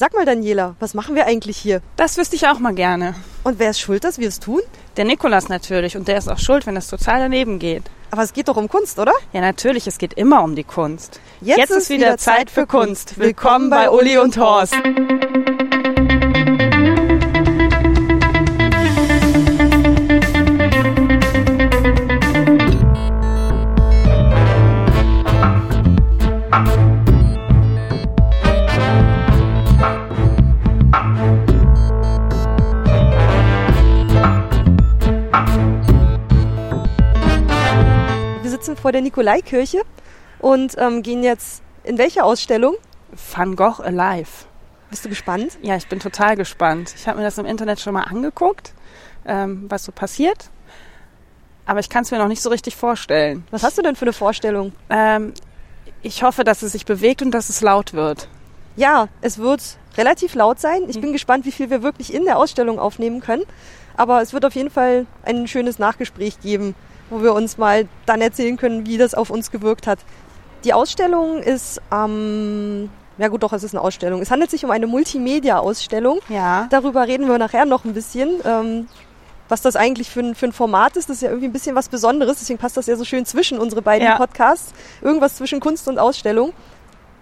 Sag mal, Daniela, was machen wir eigentlich hier? Das wüsste ich auch mal gerne. Und wer ist schuld, dass wir es tun? Der Nikolas natürlich. Und der ist auch schuld, wenn es total daneben geht. Aber es geht doch um Kunst, oder? Ja, natürlich. Es geht immer um die Kunst. Jetzt, Jetzt ist wieder Zeit für Kunst. Willkommen bei Uli und Horst. Sitzen vor der Nikolaikirche und ähm, gehen jetzt in welche Ausstellung? Van Gogh Alive. Bist du gespannt? Ja, ich bin total gespannt. Ich habe mir das im Internet schon mal angeguckt, ähm, was so passiert. Aber ich kann es mir noch nicht so richtig vorstellen. Was hast du denn für eine Vorstellung? Ähm, ich hoffe, dass es sich bewegt und dass es laut wird. Ja, es wird relativ laut sein. Ich bin gespannt, wie viel wir wirklich in der Ausstellung aufnehmen können. Aber es wird auf jeden Fall ein schönes Nachgespräch geben, wo wir uns mal dann erzählen können, wie das auf uns gewirkt hat. Die Ausstellung ist am, ja gut, doch, es ist eine Ausstellung. Es handelt sich um eine Multimedia-Ausstellung. Ja. Darüber reden wir nachher noch ein bisschen, ähm, was das eigentlich für ein, für ein Format ist. Das ist ja irgendwie ein bisschen was Besonderes, deswegen passt das ja so schön zwischen unsere beiden Ja. Podcasts. Irgendwas zwischen Kunst und Ausstellung.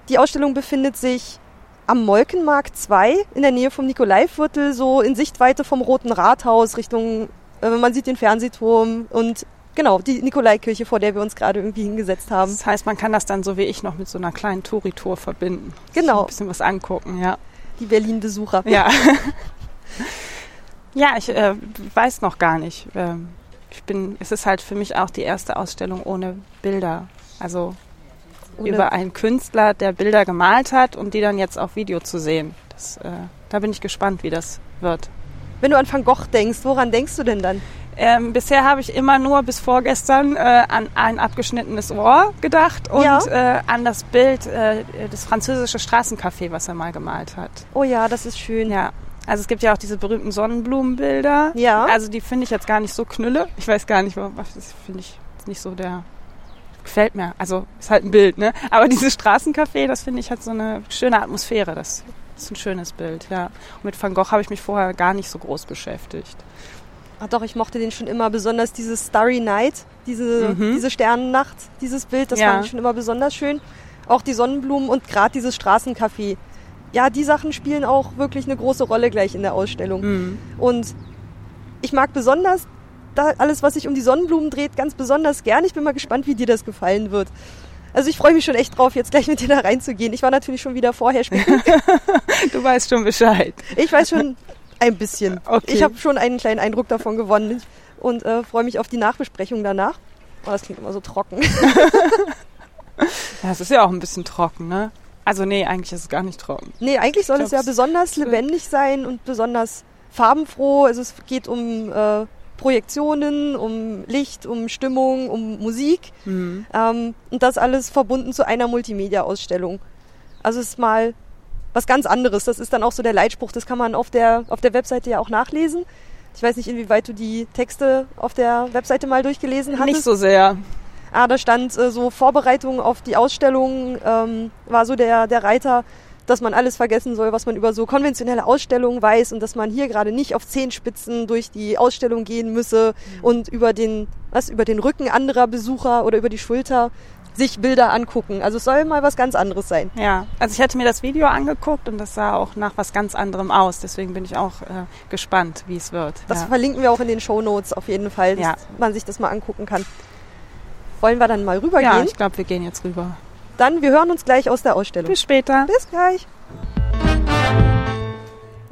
Die Ausstellung befindet sich am Molkenmarkt 2 in der Nähe vom Nikolaiviertel, so in Sichtweite vom Roten Rathaus Richtung, äh, man sieht den Fernsehturm und genau, die Nikolaikirche, vor der wir uns gerade irgendwie hingesetzt haben. Das heißt, man kann das dann so wie ich noch mit so einer kleinen Touri-Tour verbinden. Genau. Ein bisschen was angucken, ja. Die Berlin-Besucher. Ja. ja, ich äh, weiß noch gar nicht. Ähm, ich bin, es ist halt für mich auch die erste Ausstellung ohne Bilder. Also Ohne- über einen Künstler, der Bilder gemalt hat und die dann jetzt auf Video zu sehen. Das, äh, da bin ich gespannt, wie das wird. Wenn du an Van Gogh denkst, woran denkst du denn dann? Ähm, bisher habe ich immer nur bis vorgestern äh, an ein abgeschnittenes Ohr gedacht und Ja. äh, an das Bild, äh, das französische Straßencafé, was er mal gemalt hat. Oh ja, das ist schön. Ja. Also es gibt ja auch diese berühmten Sonnenblumenbilder. Ja. Also die finde ich jetzt gar nicht so knülle. Ich weiß gar nicht, warum. Das finde ich nicht so der. Gefällt mir. Also ist halt ein Bild, ne? Aber dieses Straßencafé, das finde ich hat so eine schöne Atmosphäre. Das ist ein schönes Bild, ja. Und mit Van Gogh habe ich mich vorher gar nicht so groß beschäftigt. Ach doch, ich mochte den schon immer, besonders dieses Starry Night, diese, Mhm. diese Sternennacht, dieses Bild, das Ja. fand ich schon immer besonders schön. Auch die Sonnenblumen und gerade dieses Straßencafé. Ja, die Sachen spielen auch wirklich eine große Rolle gleich in der Ausstellung. Mhm. Und ich mag besonders da alles, was sich um die Sonnenblumen dreht, ganz besonders gern. Ich bin mal gespannt, wie dir das gefallen wird. Also ich freue mich schon echt drauf, jetzt gleich mit dir da reinzugehen. Ich war natürlich schon wieder vorher spielen. Du weißt schon Bescheid. Ich weiß schon ein bisschen. Okay. Ich habe schon einen kleinen Eindruck davon gewonnen und äh, freue mich auf die Nachbesprechung danach. Oh, das klingt immer so trocken. Ja, es ist ja auch ein bisschen trocken, ne? Also nee, eigentlich ist es gar nicht trocken. nee, eigentlich soll es ja besonders lebendig sein und besonders farbenfroh. Also es geht um äh, Projektionen, um Licht, um Stimmung, um Musik. Mhm. Ähm, und das alles verbunden zu einer Multimedia-Ausstellung. Also es ist mal was ganz anderes. Das ist dann auch so der Leitspruch. Das kann man auf der, auf der Webseite ja auch nachlesen. Ich weiß nicht, inwieweit du die Texte auf der Webseite mal durchgelesen hattest. Nicht so sehr. Ah, da stand äh, so Vorbereitung auf die Ausstellung, ähm, war so der, der Reiter, dass man alles vergessen soll, was man über so konventionelle Ausstellungen weiß und dass man hier gerade nicht auf Zehenspitzen durch die Ausstellung gehen müsse und über den, was, über den Rücken anderer Besucher oder über die Schulter sich Bilder angucken. Also es soll mal was ganz anderes sein. Ja, also ich hatte mir das Video angeguckt und das sah auch nach was ganz anderem aus. Deswegen bin ich auch äh, gespannt, wie es wird. Das ja. verlinken wir auch in den Show Notes auf jeden Fall, dass Ja. man sich das mal angucken kann. Wollen wir dann mal rübergehen? ja, ich glaube, wir gehen jetzt rüber. dann, wir hören uns gleich aus der Ausstellung. Bis später. Bis gleich.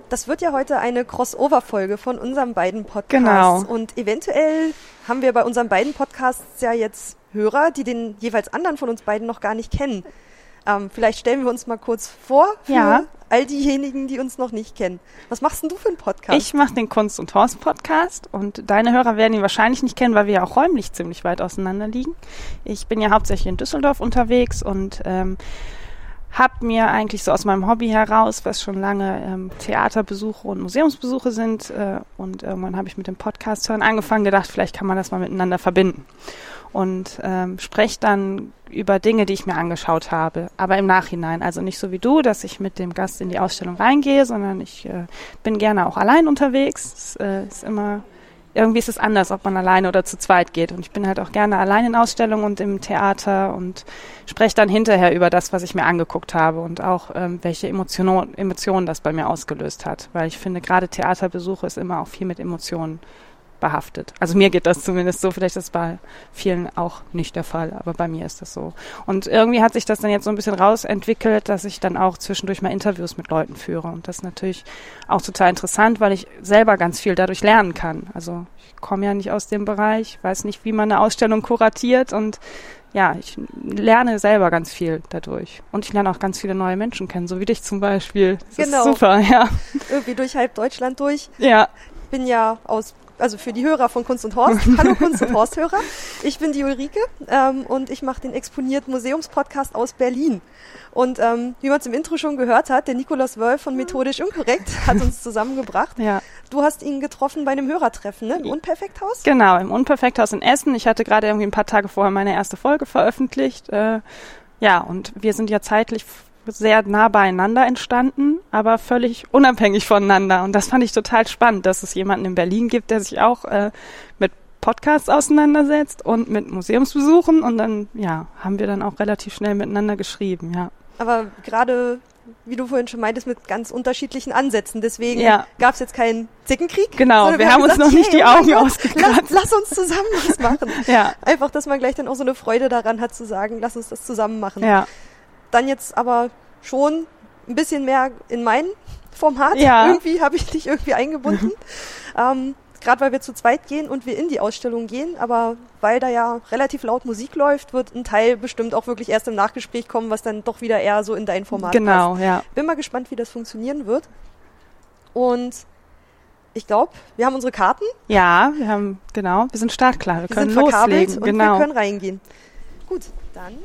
Das wird ja heute eine Crossover-Folge von unseren beiden Podcasts. Genau. Und eventuell haben wir bei unseren beiden Podcasts ja jetzt Hörer, die den jeweils anderen von uns beiden noch gar nicht kennen. Ähm, vielleicht stellen wir uns mal kurz vor für Ja. all diejenigen, die uns noch nicht kennen. Was machst denn du für einen Podcast? Ich mache den Kunst- und Horst-Podcast und deine Hörer werden ihn wahrscheinlich nicht kennen, weil wir ja auch räumlich ziemlich weit auseinander liegen. Ich bin ja hauptsächlich in Düsseldorf unterwegs und ähm, habe mir eigentlich so aus meinem Hobby heraus, was schon lange ähm, Theaterbesuche und Museumsbesuche sind, äh, und irgendwann habe ich mit dem Podcast hören angefangen, gedacht, vielleicht kann man das mal miteinander verbinden. Und ähm, spreche dann über Dinge, die ich mir angeschaut habe, aber im Nachhinein. Also nicht so wie du, dass ich mit dem Gast in die Ausstellung reingehe, sondern ich äh, bin gerne auch allein unterwegs. Es äh, ist immer irgendwie ist es anders, ob man alleine oder zu zweit geht. Und ich bin halt auch gerne allein in Ausstellungen und im Theater und spreche dann hinterher über das, was ich mir angeguckt habe und auch ähm, welche Emotionen, Emotionen das bei mir ausgelöst hat. Weil ich finde, gerade Theaterbesuche ist immer auch viel mit Emotionen behaftet. Also mir geht das zumindest so, vielleicht ist es bei vielen auch nicht der Fall, aber bei mir ist das so. Und irgendwie hat sich das dann jetzt so ein bisschen rausentwickelt, dass ich dann auch zwischendurch mal Interviews mit Leuten führe. Und das ist natürlich auch total interessant, weil ich selber ganz viel dadurch lernen kann. Also ich komme ja nicht aus dem Bereich, weiß nicht, wie man eine Ausstellung kuratiert und ja, ich lerne selber ganz viel dadurch. Und ich lerne auch ganz viele neue Menschen kennen, so wie dich zum Beispiel. Das genau. ist super, ja. Irgendwie durch halb Deutschland durch. Ja. Bin ja aus also für die Hörer von Kunst und Horst. Hallo Kunst und Horst-Hörer. Ich bin die Ulrike ähm, und ich mache den Exponiert Museumspodcast aus Berlin. Und ähm, wie man es im Intro schon gehört hat, der Nikolaus Wölf von Methodisch Unkorrekt hat uns zusammengebracht. Ja. Du hast ihn getroffen bei einem Hörertreffen, ne? Im Unperfekthaus? Genau, im Unperfekthaus in Essen. Ich hatte gerade irgendwie ein paar Tage vorher meine erste Folge veröffentlicht. Äh, ja, und wir sind ja zeitlich sehr nah beieinander entstanden, aber völlig unabhängig voneinander. Und das fand ich total spannend, dass es jemanden in Berlin gibt, der sich auch äh, mit Podcasts auseinandersetzt und mit Museumsbesuchen. Und dann, ja, haben wir dann auch relativ schnell miteinander geschrieben, ja. Aber gerade, wie du vorhin schon meintest, mit ganz unterschiedlichen Ansätzen. Deswegen ja. gab es jetzt keinen Zickenkrieg. Genau, wir, wir haben gesagt, uns noch nicht hey, die Augen ausgekratzt. Lass, lass, uns zusammen was machen. ja. Einfach, dass man gleich dann auch so eine Freude daran hat zu sagen, lass uns das zusammen machen. Ja dann jetzt aber schon ein bisschen mehr in mein Format. Ja. Irgendwie habe ich dich irgendwie eingebunden. ähm, Gerade weil wir zu zweit gehen und wir in die Ausstellung gehen, aber weil da ja relativ laut Musik läuft, wird ein Teil bestimmt auch wirklich erst im Nachgespräch kommen, was dann doch wieder eher so in dein Format genau, passt. Genau, ja. Bin mal gespannt, wie das funktionieren wird. Und ich glaube, wir haben unsere Karten. Ja, wir haben, genau, wir sind startklar. Wir, wir können sind loslegen. Und genau. wir können reingehen. Gut, dann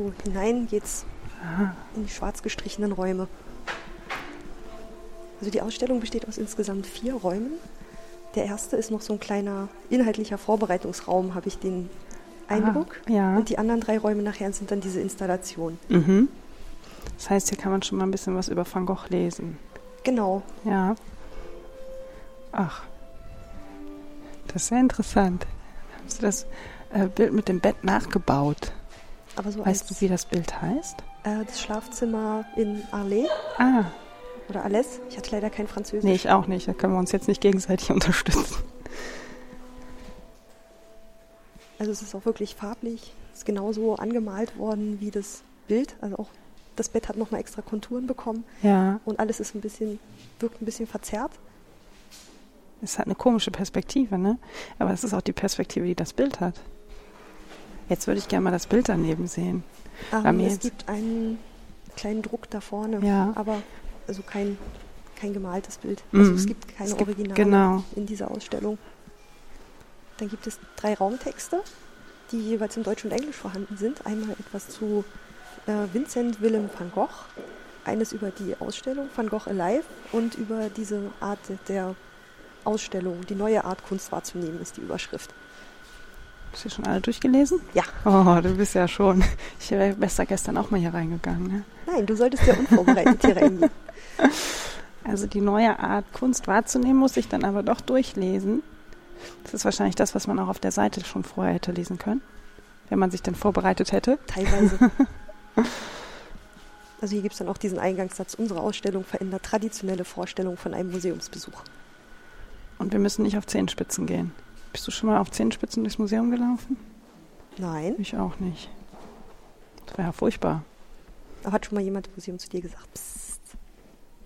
so hinein geht's Aha. in die schwarz gestrichenen Räume. Also die Ausstellung besteht aus insgesamt vier Räumen. Der erste ist noch so ein kleiner inhaltlicher Vorbereitungsraum, habe ich den Eindruck. Ah, ja. Und die anderen drei Räume nachher sind dann diese Installationen. Mhm. Das heißt, hier kann man schon mal ein bisschen was über Van Gogh lesen. Genau. Ja. Ach. Das ist sehr interessant. Haben Sie das äh, Bild mit dem Bett nachgebaut? Aber so weißt du, wie das Bild heißt? Äh, das Schlafzimmer in Arles. Ah. Oder Alès. Ich hatte leider kein Französisch. Nee, ich auch nicht. Da können wir uns jetzt nicht gegenseitig unterstützen. Also es ist auch wirklich farblich. Es ist genauso angemalt worden wie das Bild. Also auch das Bett hat nochmal extra Konturen bekommen. Ja. Und alles ist ein bisschen, wirkt ein bisschen verzerrt. Es hat eine komische Perspektive, ne? Aber es ist auch die Perspektive, die das Bild hat. Jetzt würde ich gerne mal das Bild daneben sehen. Um, es gibt einen kleinen Druck da vorne, ja. aber also kein, kein gemaltes Bild. Also mm. es gibt keine es gibt, Originale genau. in dieser Ausstellung. Dann gibt es drei Raumtexte, die jeweils in Deutsch und Englisch vorhanden sind. Einmal etwas zu äh, Vincent Willem van Gogh, eines über die Ausstellung Van Gogh Alive und über diese Art der Ausstellung, die neue Art Kunst wahrzunehmen, ist die Überschrift. Hast du schon alle durchgelesen? Ja. Oh, du bist ja schon. Ich wäre besser gestern auch mal hier reingegangen. Ne? Nein, du solltest ja unvorbereitet hier reingehen. Also die neue Art Kunst wahrzunehmen, muss ich dann aber doch durchlesen. Das ist wahrscheinlich das, was man auch auf der Seite schon vorher hätte lesen können, wenn man sich dann vorbereitet hätte. Teilweise. also hier gibt es dann auch diesen Eingangssatz, unsere Ausstellung verändert traditionelle Vorstellungen von einem Museumsbesuch. Und wir müssen nicht auf Zehenspitzen gehen. Bist du schon mal auf Zehenspitzen durchs Museum gelaufen? Nein. Ich auch nicht. Das wäre ja furchtbar. Aber hat schon mal jemand im Museum zu dir gesagt, Psst,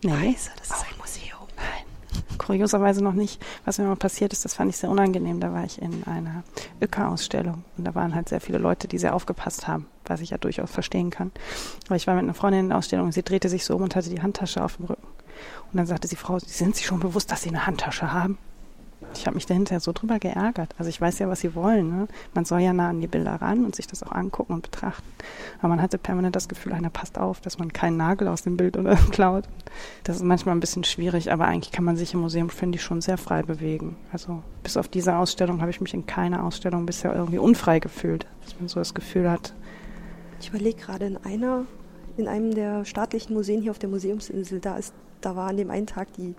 nee. Weiße, das ist ein Museum. Nein. Kurioserweise noch nicht. Was mir mal passiert ist, das fand ich sehr unangenehm. Da war ich in einer Öka-Ausstellung und da waren halt sehr viele Leute, die sehr aufgepasst haben, was ich ja durchaus verstehen kann. Aber ich war mit einer Freundin in der Ausstellung und sie drehte sich so um und hatte die Handtasche auf dem Rücken. Und dann sagte sie, Frau, sind Sie schon bewusst, dass Sie eine Handtasche haben? Ich habe mich dahinter so drüber geärgert. Also ich weiß ja, was sie wollen. Ne? Man soll ja nah an die Bilder ran und sich das auch angucken und betrachten. Aber man hatte permanent das Gefühl, einer passt auf, dass man keinen Nagel aus dem Bild oder klaut. Das ist manchmal ein bisschen schwierig, aber eigentlich kann man sich im Museum, finde ich, schon sehr frei bewegen. Also bis auf diese Ausstellung habe ich mich in keiner Ausstellung bisher irgendwie unfrei gefühlt. Dass man so das Gefühl hat. Ich überlege gerade in einer, in einem der staatlichen Museen hier auf der Museumsinsel, da ist, da war an dem einen Tag die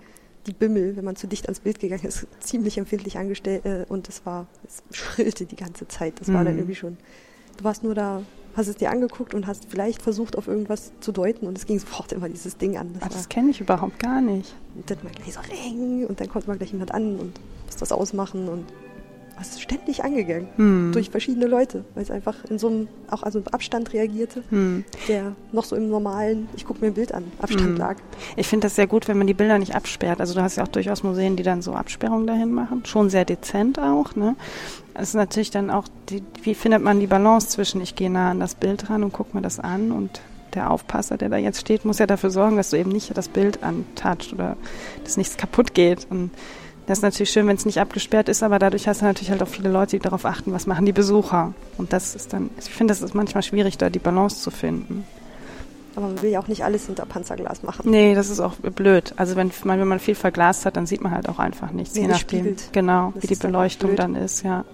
die Bimmel, wenn man zu dicht ans Bild gegangen ist, ziemlich empfindlich angestellt äh, und es war, es schrillte die ganze Zeit. Das mhm. war dann mhm. irgendwie schon. Du warst nur da, hast es dir angeguckt und hast vielleicht versucht, auf irgendwas zu deuten und es ging sofort immer dieses Ding an. Das, das kenne ich überhaupt gar nicht. Und dann mal gleich so ring und dann kommt mal gleich jemand an und muss das ausmachen und es ist ständig angegangen hm. durch verschiedene Leute, weil es einfach in so einem auch also Abstand reagierte, hm. der noch so im normalen, ich gucke mir ein Bild an, Abstand hm. lag. Ich finde das sehr gut, wenn man die Bilder nicht absperrt. Also du hast ja auch durchaus Museen, die dann so Absperrungen dahin machen, schon sehr dezent auch. Ne? Es ist natürlich dann auch, die, wie findet man die Balance zwischen, ich gehe nah an das Bild ran und gucke mir das an und der Aufpasser, der da jetzt steht, muss ja dafür sorgen, dass du eben nicht das Bild antatscht oder dass nichts kaputt geht. Und das ist natürlich schön, wenn es nicht abgesperrt ist, aber dadurch hast du natürlich halt auch viele Leute, die darauf achten, was machen die Besucher. Und das ist dann, ich finde, das ist manchmal schwierig, da die Balance zu finden. Aber man will ja auch nicht alles hinter Panzerglas machen. Nee, das ist auch blöd. Also wenn man, wenn man viel verglast hat, dann sieht man halt auch einfach nichts. Wie je nachdem, spiegelt. genau, das wie die Beleuchtung dann, dann ist, ja.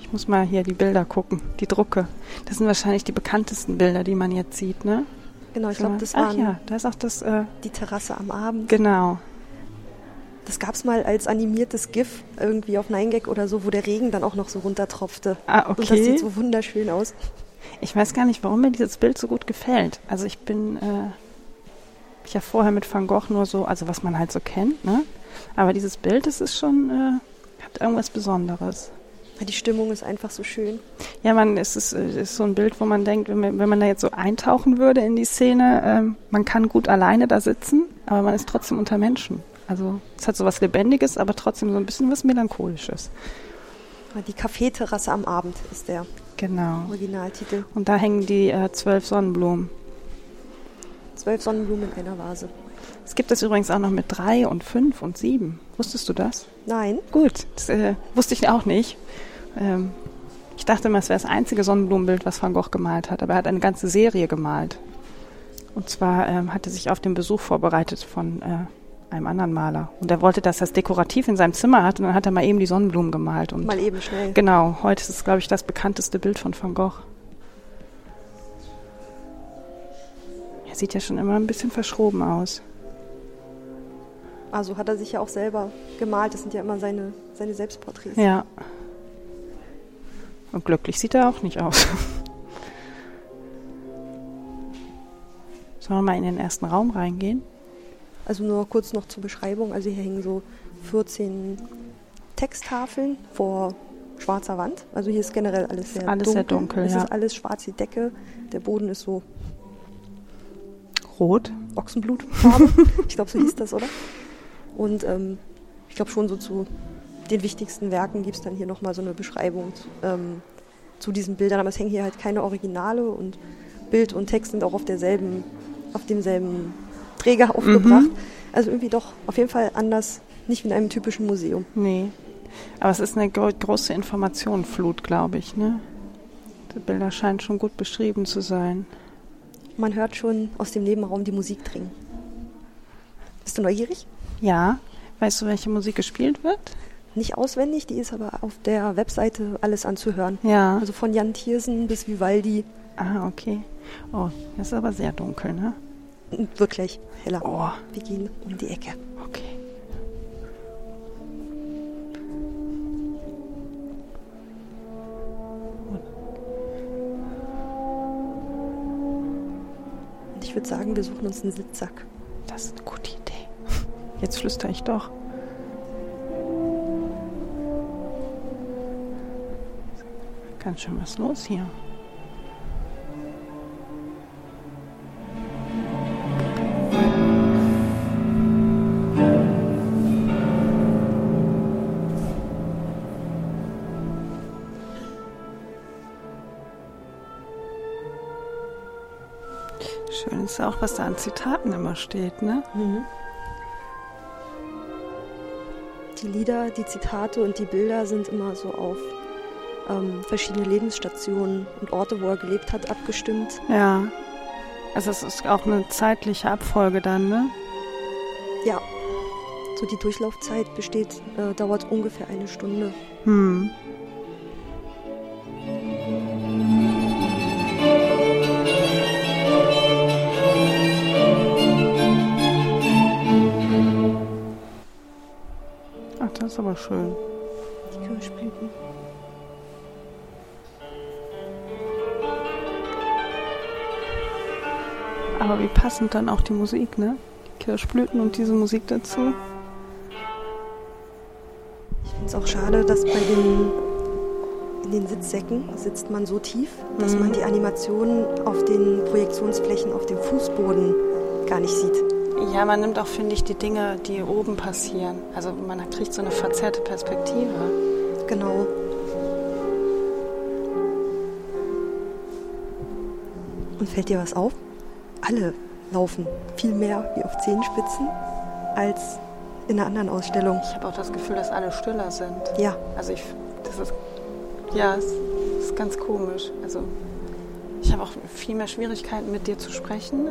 Ich muss mal hier die Bilder gucken, die Drucke. Das sind wahrscheinlich die bekanntesten Bilder, die man jetzt sieht, ne? Genau, ich glaube, das war. Ach ja, da ist auch das. Äh, die Terrasse am Abend. Genau, das gab es mal als animiertes GIF irgendwie auf 9gag oder so, wo der Regen dann auch noch so runtertropfte. Ah, okay. Und das sieht so wunderschön aus. Ich weiß gar nicht, warum mir dieses Bild so gut gefällt. Also ich bin, äh, ich ja vorher mit Van Gogh nur so, also was man halt so kennt, ne? Aber dieses Bild, das ist schon, äh, hat irgendwas Besonderes. Die Stimmung ist einfach so schön. Ja, man, es ist, es ist so ein Bild, wo man denkt, wenn man, wenn man da jetzt so eintauchen würde in die Szene, ähm, man kann gut alleine da sitzen, aber man ist trotzdem unter Menschen. Also es hat so was Lebendiges, aber trotzdem so ein bisschen was Melancholisches. Die Kaffeeterrasse am Abend ist der genau. Originaltitel. Und da hängen die äh, zwölf Sonnenblumen. Zwölf Sonnenblumen in einer Vase. Es gibt es übrigens auch noch mit drei und fünf und sieben. Wusstest du das? Nein. Gut, das äh, wusste ich auch nicht. Ähm, ich dachte immer, es wäre das einzige Sonnenblumenbild, was Van Gogh gemalt hat, aber er hat eine ganze Serie gemalt. Und zwar ähm, hat er sich auf den Besuch vorbereitet von äh, einem anderen Maler. Und er wollte, dass er es dekorativ in seinem Zimmer hat und dann hat er mal eben die Sonnenblumen gemalt. Und mal eben schnell. Genau, heute ist es, glaube ich, das bekannteste Bild von Van Gogh. Er sieht ja schon immer ein bisschen verschroben aus. Also hat er sich ja auch selber gemalt. Das sind ja immer seine, seine Selbstporträts. Ja. Und glücklich sieht er auch nicht aus. Sollen wir mal in den ersten Raum reingehen? Also nur kurz noch zur Beschreibung. Also hier hängen so 14 Texttafeln vor schwarzer Wand. Also hier ist generell alles sehr alles dunkel. Sehr dunkel es ja. ist alles schwarz die Decke. Der Boden ist so rot. Ochsenblutfarbe. ich glaube, so hieß das, oder? Und ähm, ich glaube schon so zu den wichtigsten Werken gibt es dann hier nochmal so eine Beschreibung ähm, zu diesen Bildern. Aber es hängen hier halt keine Originale und Bild und Text sind auch auf derselben, auf demselben Träger aufgebracht. Mhm. Also irgendwie doch auf jeden Fall anders, nicht wie in einem typischen Museum. Nee. Aber es ist eine große Informationenflut, glaube ich. Ne? Die Bilder scheinen schon gut beschrieben zu sein. Man hört schon aus dem Nebenraum die Musik dringen. Bist du neugierig? Ja. Weißt du, welche Musik gespielt wird? Nicht auswendig, die ist aber auf der Webseite alles anzuhören. Ja. Also von Jan Thiersen bis Vivaldi. Ah, okay. Oh, das ist aber sehr dunkel, ne? Wirklich heller. Oh. Wir gehen um die Ecke. Okay. Und ich würde sagen, wir suchen uns einen Sitzsack. Das ist eine gute Idee. Jetzt flüstere ich doch. Ganz schön was los hier. Ja auch, was da an Zitaten immer steht, ne? Mhm. die Lieder, die Zitate und die Bilder sind immer so auf ähm, verschiedene Lebensstationen und Orte, wo er gelebt hat, abgestimmt. Ja. Also es ist auch eine zeitliche Abfolge dann, ne? Ja. So die Durchlaufzeit besteht, äh, dauert ungefähr eine Stunde. Hm. Aber wie passend dann auch die Musik, ne? Die Kirschblüten und diese Musik dazu. Ich finde es auch schade, dass bei den in den Sitzsäcken sitzt man so tief, dass Mhm. man die Animationen auf den Projektionsflächen auf dem Fußboden gar nicht sieht. Ja, man nimmt auch, finde ich, die Dinge, die oben passieren. Also man kriegt so eine verzerrte Perspektive. Genau. Und fällt dir was auf? Alle laufen viel mehr wie auf Zehenspitzen als in einer anderen Ausstellung. Ich habe auch das Gefühl, dass alle stiller sind. Ja, Also ich, das ist, ja, es ist ganz komisch. Also ich habe auch viel mehr Schwierigkeiten, mit dir zu sprechen,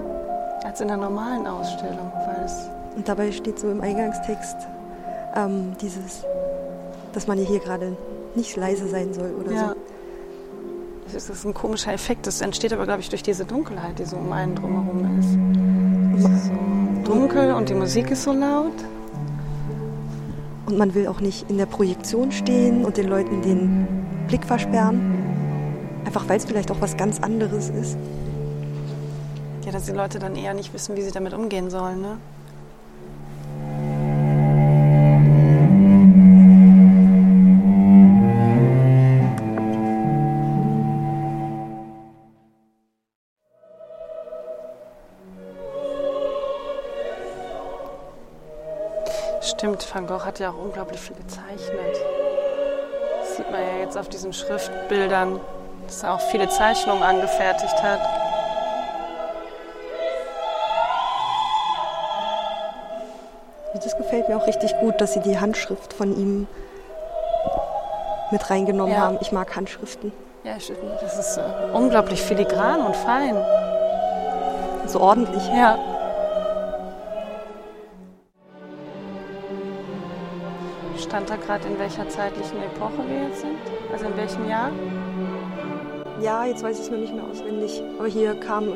als in der normalen Ausstellung, weil es, und dabei steht so im Eingangstext ähm, dieses, dass man hier gerade nicht leise sein soll oder ja, so. Es ist ein komischer Effekt. Das entsteht aber, glaube ich, durch diese Dunkelheit, die so um einen drumherum ist. Es ist so dunkel und die Musik ist so laut. Und man will auch nicht in der Projektion stehen und den Leuten den Blick versperren. Einfach weil es vielleicht auch was ganz anderes ist. Ja, dass die Leute dann eher nicht wissen, wie sie damit umgehen sollen, ne? Stimmt, Van Gogh hat ja auch unglaublich viel gezeichnet. Das sieht man ja jetzt auf diesen Schriftbildern, dass er auch viele Zeichnungen angefertigt hat. Das gefällt mir auch richtig gut, dass sie die Handschrift von ihm mit reingenommen Ja. haben. Ich mag Handschriften. Ja, das ist äh, unglaublich filigran und fein. So ordentlich. Ja. Stand da gerade, in welcher zeitlichen Epoche wir jetzt sind? Also in welchem Jahr? Ja, jetzt weiß ich es mir nicht mehr auswendig. Aber hier kam,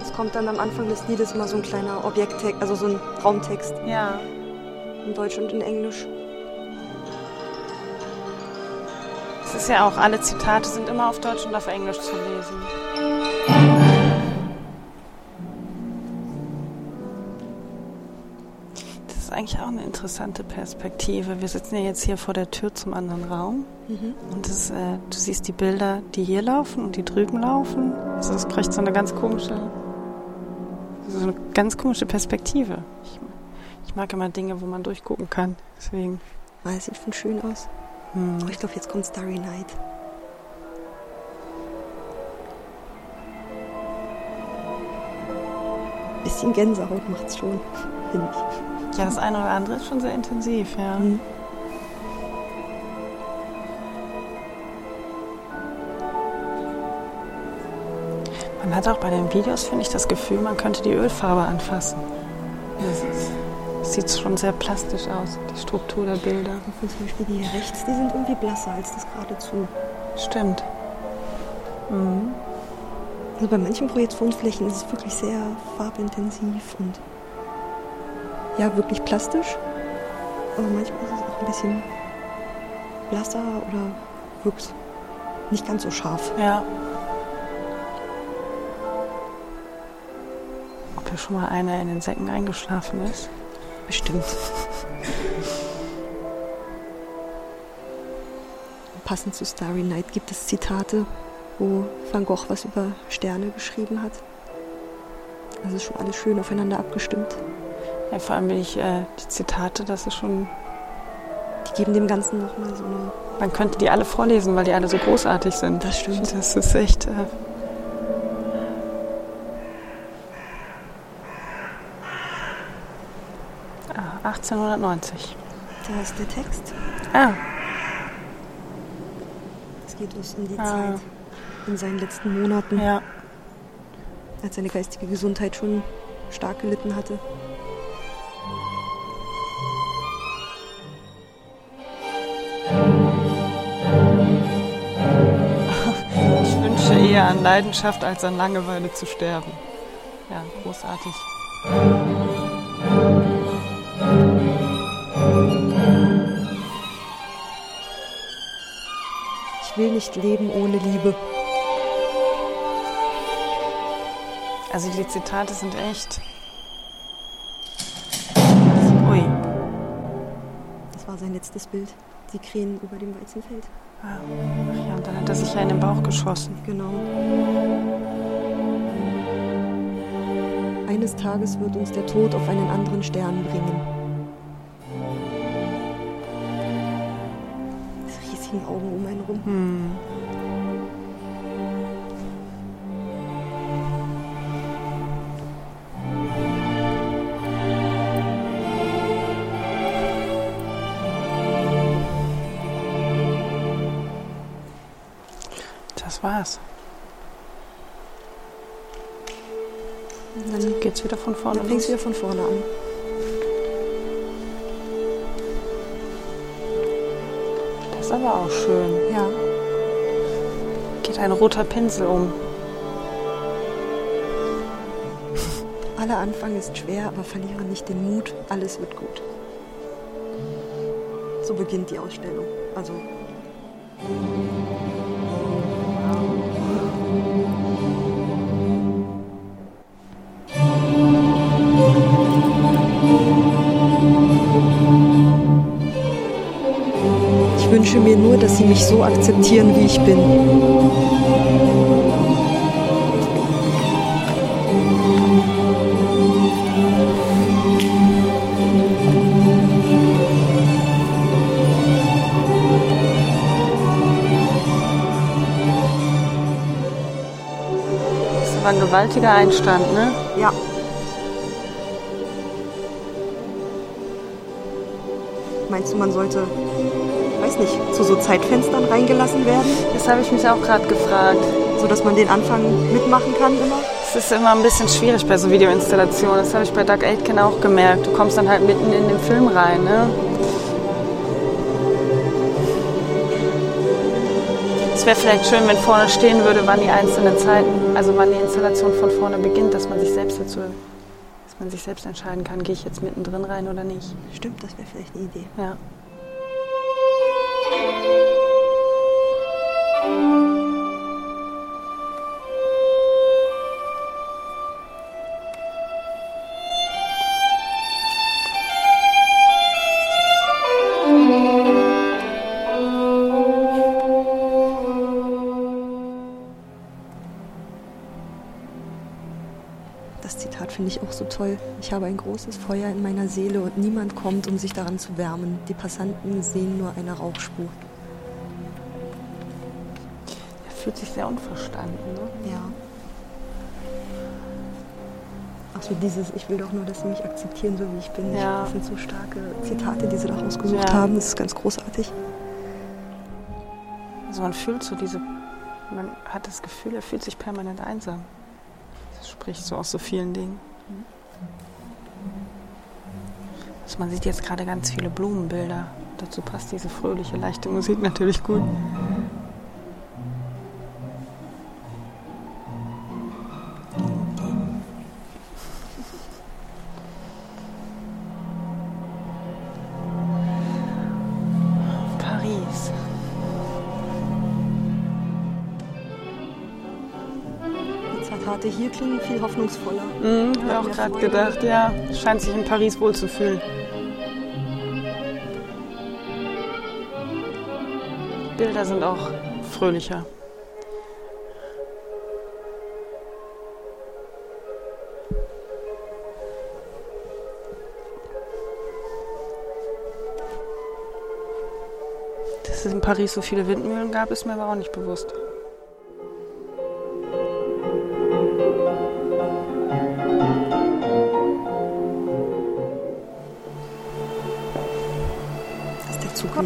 es kommt dann am Anfang des Liedes immer so ein kleiner Objekttext, also so ein Raumtext Ja. in Deutsch und in Englisch. Es ist ja auch, alle Zitate sind immer auf Deutsch und auf Englisch zu lesen. Eigentlich auch eine interessante Perspektive. Wir sitzen ja jetzt hier vor der Tür zum anderen Raum. Und das, äh, du siehst die Bilder, die hier laufen und die drüben laufen. Also es kriegt so eine ganz komische, so eine ganz komische Perspektive. Ich, ich mag immer Dinge, wo man durchgucken kann. Deswegen. Ah, es sieht schon schön aus. Hm. Oh, ich glaube, jetzt kommt Starry Night. Bisschen Gänsehaut macht's schon, finde ich. Ja, das eine oder andere ist schon sehr intensiv, ja. Mhm. Man hat auch bei den Videos, finde ich, das Gefühl, man könnte die Ölfarbe anfassen. Das ist, sieht schon sehr plastisch aus, die Struktur der Bilder. Und zum Beispiel die hier rechts, die sind irgendwie blasser als das geradezu. Stimmt. Mhm. Also bei manchen Projektionsflächen ist es wirklich sehr farbintensiv und ja, wirklich plastisch. Aber manchmal ist es auch ein bisschen blasser oder wirkt nicht ganz so scharf. Ja. Ob hier schon mal einer in den Säcken eingeschlafen ist? Bestimmt. Passend zu Starry Night gibt es Zitate, wo Van Gogh was über Sterne geschrieben hat. Also ist schon alles schön aufeinander abgestimmt. Ja, vor allem will ich äh, die Zitate, das ist schon. Die geben dem Ganzen nochmal so eine. Man könnte die alle vorlesen, weil die alle so großartig sind. Das stimmt. Das ist echt. Äh, ah, 1890. Da ist der Text. Ah, Es geht uns um die Ah. Zeit in seinen letzten Monaten, ja. als seine geistige Gesundheit schon stark gelitten hatte. An Leidenschaft als an Langeweile zu sterben. Ja, großartig. Ich will nicht leben ohne Liebe. Also die Zitate sind echt. Ui. Das war sein letztes Bild. Die Krähen über dem Weizenfeld. Ach ja, und dann hat er sich ja in den Bauch geschossen. Genau. Eines Tages wird uns der Tod auf einen anderen Stern bringen. Diese riesigen Augen um einen rum. Hm. Das war's. Und Dann, Geht's wieder von vorne dann fängst wieder von vorne an. Das ist aber auch schön. Ja. Geht ein roter Pinsel um. Aller Anfang ist schwer, aber verliere nicht den Mut. Alles wird gut. So beginnt die Ausstellung. Also Sie mich so akzeptieren, wie ich bin. Das war ein gewaltiger Einstand, ne? Ja. Meinst du, man sollte, zu so Zeitfenstern reingelassen werden, Das habe ich mich auch gerade gefragt. sodass man den Anfang mitmachen kann immer? Es ist immer ein bisschen schwierig bei so Videoinstallationen. Das habe ich bei Doug Aitken auch gemerkt. Du kommst dann halt mitten in den Film rein, ne? Es wäre vielleicht schön, wenn vorne stehen würde, wann die einzelnen Zeiten, also wann die Installation von vorne beginnt, dass man sich selbst dazu, dass man sich selbst entscheiden kann, gehe ich jetzt mittendrin rein oder nicht. Stimmt, das wäre vielleicht eine Idee. Ja. So toll. Ich habe ein großes Feuer in meiner Seele und niemand kommt, um sich daran zu wärmen. Die Passanten sehen nur eine Rauchspur. Er fühlt sich sehr unverstanden, ne? Ja. Ach so, dieses, ich will doch nur, dass sie mich akzeptieren, so wie ich bin. Ja. Das sind so starke Zitate, die sie da rausgesucht Ja. haben. Das ist ganz großartig. Also man fühlt so diese, man hat das Gefühl, er fühlt sich permanent einsam. Das spricht so aus so vielen Dingen. Also man sieht jetzt gerade ganz viele Blumenbilder. Dazu passt diese fröhliche, leichte Musik natürlich gut. Hier klingen viel hoffnungsvoller. Mhm, habe auch gerade gedacht, ja. Scheint sich in Paris wohl zu fühlen. Bilder sind auch fröhlicher. Dass es in Paris so viele Windmühlen gab, ist mir aber auch nicht bewusst.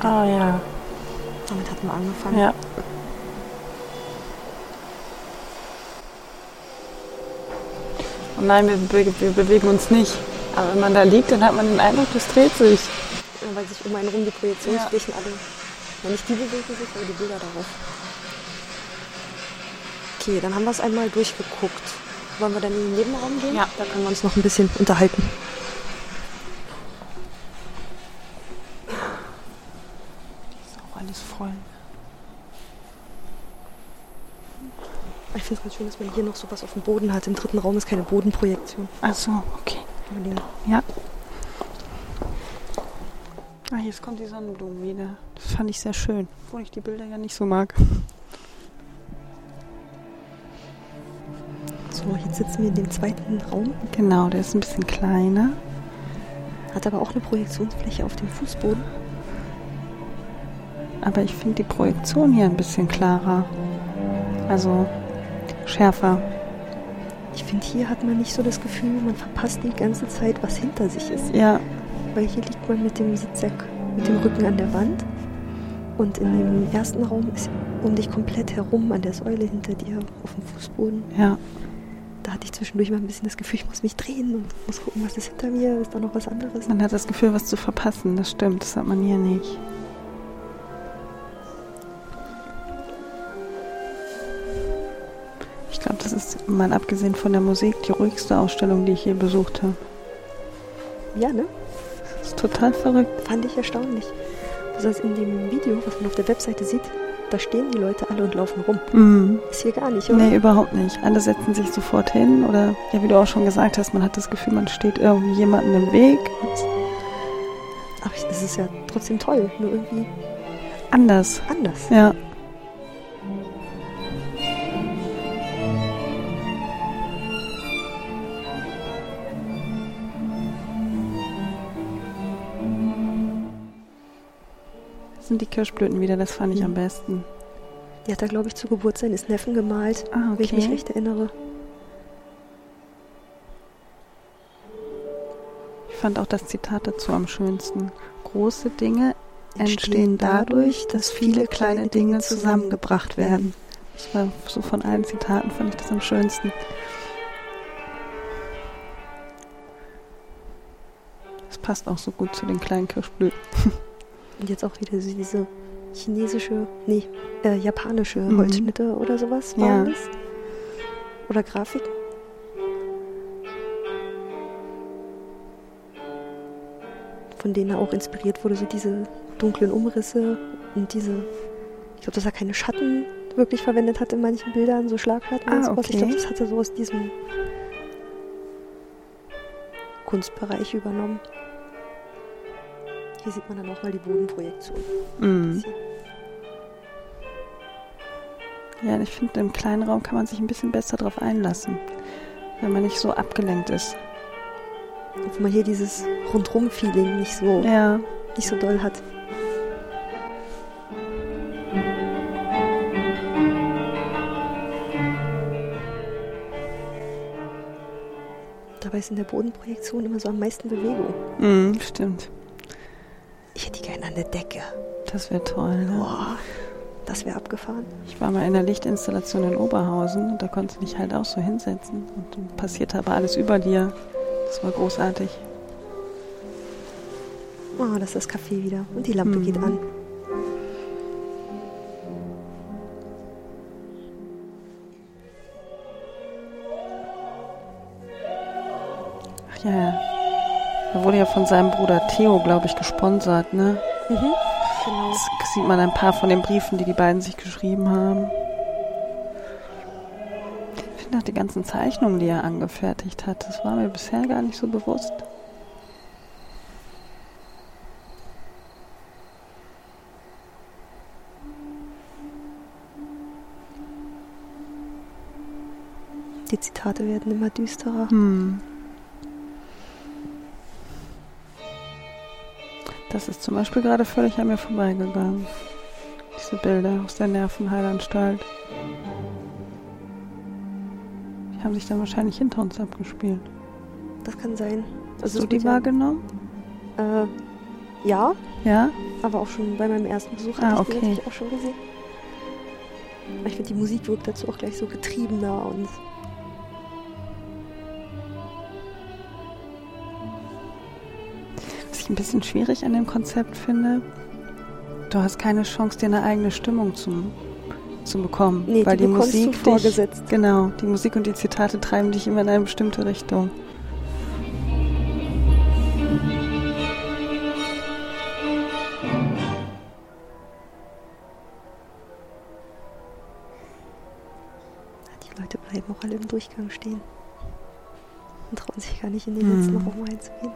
Ah ja. Damit hatten wir angefangen. Ja. Und nein, wir, be wir bewegen uns nicht. Aber wenn man da liegt, dann hat man den Eindruck, das dreht sich. Ja, Weil sich um einen rum die Projektionsflächen alle. Ja, nicht die bewegen sich, aber die Bilder darauf. Okay, dann haben wir es einmal durchgeguckt. Wollen wir dann in den Nebenraum gehen? Ja. Da können wir uns noch ein bisschen unterhalten. Ist auch alles voll. Ich finde es ganz schön, dass man hier noch sowas auf dem Boden hat. Im dritten Raum ist keine Bodenprojektion. Ach so, okay. Ja. Ah, jetzt kommt die Sonnenblume wieder. Das fand ich sehr schön. Obwohl ich die Bilder ja nicht so mag. So, jetzt sitzen wir in dem zweiten Raum. Genau, der ist ein bisschen kleiner. Hat aber auch eine Projektionsfläche auf dem Fußboden. Aber ich finde die Projektion hier ein bisschen klarer. Also schärfer. Ich finde, hier hat man nicht so das Gefühl, man verpasst die ganze Zeit, was hinter sich ist. Ja, Weil hier liegt man mit dem Sitzsack, mit dem Rücken an der Wand. Und in dem ersten Raum ist um dich komplett herum an der Säule hinter dir auf dem Fußboden. ja. Da hatte ich zwischendurch mal ein bisschen das Gefühl, ich muss mich drehen und muss gucken, was ist hinter mir, ist da noch was anderes. Man hat das Gefühl, was zu verpassen. Das stimmt, das hat man hier nicht. Mal abgesehen von der Musik, die ruhigste Ausstellung, die ich je besucht habe. Ja, ne? Das ist total verrückt. Fand ich erstaunlich. Besonders in dem Video, was man auf der Webseite sieht, da stehen die Leute alle und laufen rum. Mhm. Ist hier gar nicht, oder? Nee, überhaupt nicht. Alle setzen sich sofort hin oder, ja, wie du auch schon gesagt hast, man hat das Gefühl, man steht irgendwie jemandem im Weg. Aber ich- es ist ja trotzdem toll, nur irgendwie Anders. anders. Ja. Sind die Kirschblüten wieder, das fand ich am besten. Die hat er, glaube ich, zur Geburt seines Neffen gemalt, Ah, wenn ich mich okay. recht erinnere. Ich fand auch das Zitat dazu am schönsten. Große Dinge entstehen dadurch, dass viele kleine Dinge zusammengebracht werden. Das war so von allen Zitaten fand ich das am schönsten. Das passt auch so gut zu den kleinen Kirschblüten. Und jetzt auch wieder so diese chinesische, nee, äh, japanische Mhm. Holzschnitte oder sowas Ja. waren das. Oder Grafik. Von denen er auch inspiriert wurde, so diese dunklen Umrisse und diese, ich glaube, dass er keine Schatten wirklich verwendet hat in manchen Bildern, so Schlagschatten und Ah, sowas. Ich okay. glaube, das hat er so aus diesem Kunstbereich übernommen. Hier sieht man dann auch mal die Bodenprojektion. Mhm. Ja, ich finde, im kleinen Raum kann man sich ein bisschen besser drauf einlassen, wenn man nicht so abgelenkt ist. Obwohl man hier dieses Rundrum-Feeling nicht so, Ja, nicht so doll hat. Dabei ist in der Bodenprojektion immer so am meisten Bewegung. mhm, stimmt. Ich hätte die gerne an der Decke. Das wäre toll. Ne? Boah, das wäre abgefahren. Ich war mal in der Lichtinstallation in Oberhausen und da konntest du dich halt auch so hinsetzen und dann passierte aber alles über dir. Das war großartig. Oh, das ist das Café wieder. Und die Lampe Mhm. geht an. Ach ja, ja. Er wurde ja von seinem Bruder Theo, glaube ich, gesponsert, ne? Mhm. Genau. Das sieht man ein paar von den Briefen, die die beiden sich geschrieben haben. Ich finde auch die ganzen Zeichnungen, die er angefertigt hat, das war mir bisher gar nicht so bewusst. Die Zitate werden immer düsterer. Hm. Das ist zum Beispiel gerade völlig an mir vorbeigegangen. Diese Bilder aus der Nervenheilanstalt. Die haben sich dann wahrscheinlich hinter uns abgespielt. Das kann sein. Hast es du die wahrgenommen? Äh, Ja, Ja? aber auch schon bei meinem ersten Besuch Ah, habe ich okay. auch schon gesehen. Ich finde, die Musik wirkt dazu auch gleich so getriebener und ich ein bisschen schwierig an dem Konzept finde, du hast keine Chance, dir eine eigene Stimmung zu, zu bekommen. Nee, weil die die bekommst du Musik dich, vorgesetzt. Genau, die Musik und die Zitate treiben dich immer in eine bestimmte Richtung. die Leute bleiben auch alle im Durchgang stehen. Und trauen sich gar nicht in den Hm. letzten Raum reinzugehen.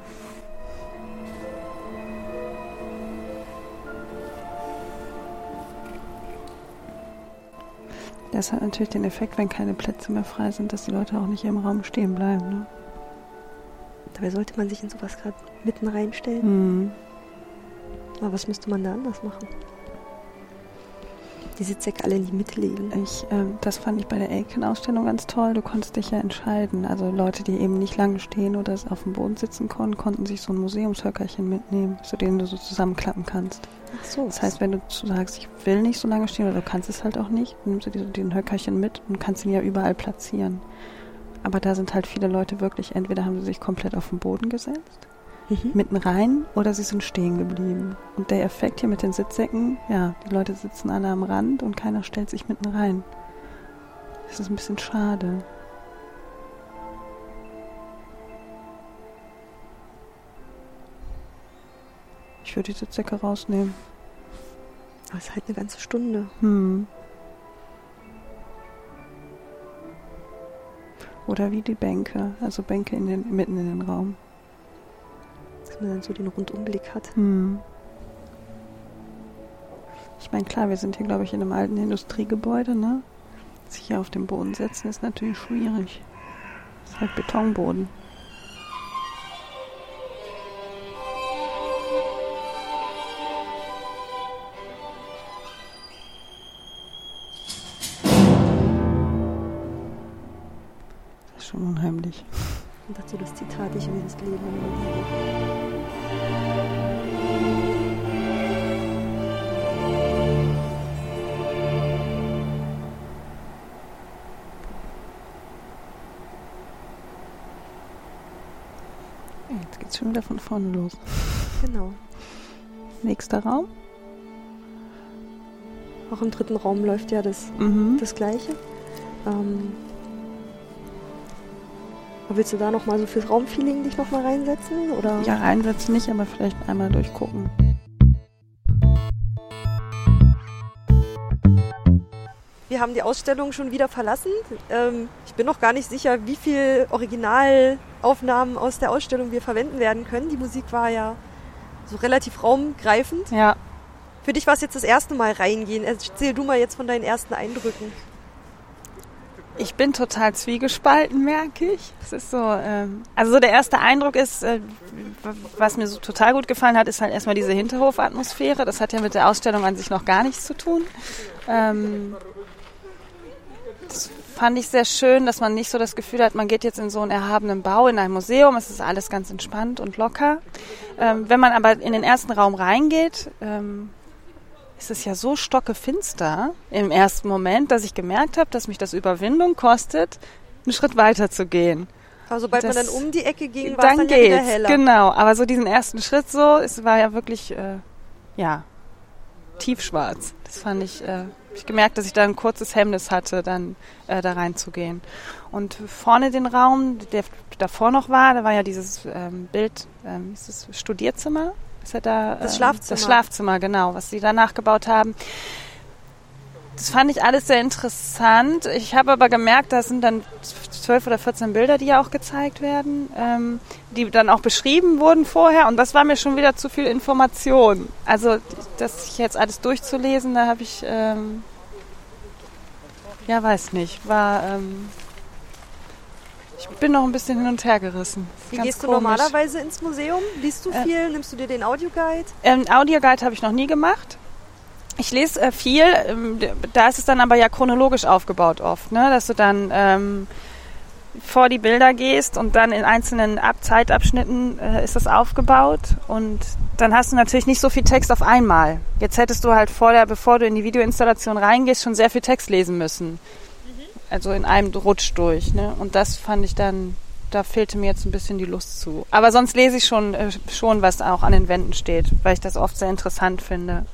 Das hat natürlich den Effekt, wenn keine Plätze mehr frei sind, dass die Leute auch nicht im Raum stehen bleiben. Ne? Dabei sollte man sich in sowas gerade mitten reinstellen. Hm. Aber was müsste man da anders machen? Die Sitzsäcke alle in die Mitte legen. Ich, ähm, das fand ich bei der Aiken-Ausstellung ganz toll. Du konntest dich ja entscheiden. Also Leute, die eben nicht lange stehen oder auf dem Boden sitzen konnten, konnten sich so ein Museumshöckerchen mitnehmen, zu denen du so zusammenklappen kannst. Ach so. Das heißt, wenn du sagst, ich will nicht so lange stehen oder du kannst es halt auch nicht, dann nimmst du dir so den Höckerchen mit und kannst ihn ja überall platzieren. Aber da sind halt viele Leute wirklich, entweder haben sie sich komplett auf den Boden gesetzt, mhm. mitten rein, oder sie sind stehen geblieben. Und der Effekt hier mit den Sitzsäcken, ja, die Leute sitzen alle am Rand und keiner stellt sich mitten rein. Das ist ein bisschen schade. Ich würde die Sitzsäcke rausnehmen. Aber es ist halt eine ganze Stunde. Hm. Oder wie die Bänke, also Bänke in den, mitten in den Raum. Dass man dann so den Rundumblick hat. Hm. Ich meine, klar, wir sind hier, glaube ich, in einem alten Industriegebäude, ne? Sich hier auf den Boden setzen ist natürlich schwierig. Ist halt Betonboden. Wieder von vorne los. Genau. Nächster Raum. Auch im dritten Raum läuft ja das, Mhm. das Gleiche. Ähm, willst du da nochmal so fürs Raumfeeling dich nochmal reinsetzen? Oder? Ja, reinsetzen nicht, aber vielleicht einmal durchgucken. Wir haben die Ausstellung schon wieder verlassen. Ähm, ich bin noch gar nicht sicher, wie viel Originalaufnahmen aus der Ausstellung wir verwenden werden können. Die Musik war ja so relativ raumgreifend. Ja, Für dich war es jetzt das erste Mal reingehen. Erzähl du mal jetzt von deinen ersten Eindrücken. ich bin total zwiegespalten, merke ich. Es ist so, ähm, also so der erste Eindruck ist, äh, was mir so total gut gefallen hat, ist halt erstmal diese Hinterhofatmosphäre. Das hat ja mit der Ausstellung an sich noch gar nichts zu tun. Ähm, das fand ich sehr schön, dass man nicht so das Gefühl hat, man geht jetzt in so einen erhabenen Bau, in ein Museum. Es ist alles ganz entspannt und locker. Ähm, wenn man aber in den ersten Raum reingeht, ähm, ist es ja so stockefinster im ersten Moment, dass ich gemerkt habe, dass mich das Überwindung kostet, einen Schritt weiter zu gehen. Aber sobald man Das- dann um die Ecke ging, war es Dann dann ja wieder heller. genau. Aber so diesen ersten Schritt so, es war ja wirklich, äh, ja, tiefschwarz. Das fand ich, äh, hab ich gemerkt, dass ich da ein kurzes Hemmnis hatte, dann äh, da reinzugehen. Und vorne den Raum, der davor noch war, da war ja dieses ähm, Bild, ähm, ist das Studierzimmer? Ist ja da, Das ähm, Schlafzimmer. Das Schlafzimmer, genau, was sie da nachgebaut haben. Das fand ich alles sehr interessant. Ich habe aber gemerkt, da sind dann zwölf oder 14 Bilder, die ja auch gezeigt werden, ähm, die dann auch beschrieben wurden vorher. Und das war mir schon wieder zu viel Information. Also das ich jetzt alles durchzulesen, da habe ich, ähm, ja, weiß nicht, war, ähm, ich bin noch ein bisschen hin und her gerissen. Wie gehst du komisch. normalerweise ins Museum? Liest du Äh, viel? Nimmst du dir den Audioguide? Ähm, Audioguide habe ich noch nie gemacht. Ich lese äh, viel, ähm, da ist es dann aber ja chronologisch aufgebaut oft, ne? dass du dann ähm, vor die Bilder gehst und dann in einzelnen Ab Zeitabschnitten äh, ist das aufgebaut und dann hast du natürlich nicht so viel Text auf einmal. Jetzt hättest du halt vor der, bevor du in die Videoinstallation reingehst, schon sehr viel Text lesen müssen. Also in einem Rutsch durch. Ne? Und das fand ich dann, da fehlte mir jetzt ein bisschen die Lust zu. Aber sonst lese ich schon, äh, schon, was auch an den Wänden steht, weil ich das oft sehr interessant finde.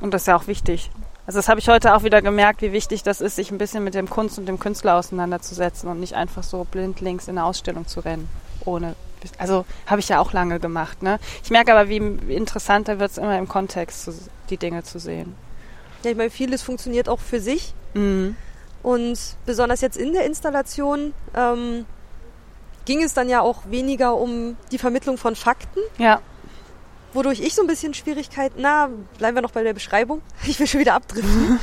Und das ist ja auch wichtig. Also das habe ich heute auch wieder gemerkt, wie wichtig das ist, sich ein bisschen mit dem Kunst und dem Künstler auseinanderzusetzen und nicht einfach so blindlings in eine Ausstellung zu rennen, ohne also habe ich ja auch lange gemacht. Ne? Ich merke aber, wie interessanter wird es immer im Kontext, die Dinge zu sehen. Ja, ich meine, vieles funktioniert auch für sich. Mhm. Und besonders jetzt in der Installation ähm, ging es dann ja auch weniger um die Vermittlung von Fakten. Ja. Wodurch ich so ein bisschen Schwierigkeiten, na, bleiben wir noch bei der Beschreibung. Ich will schon wieder abdriften.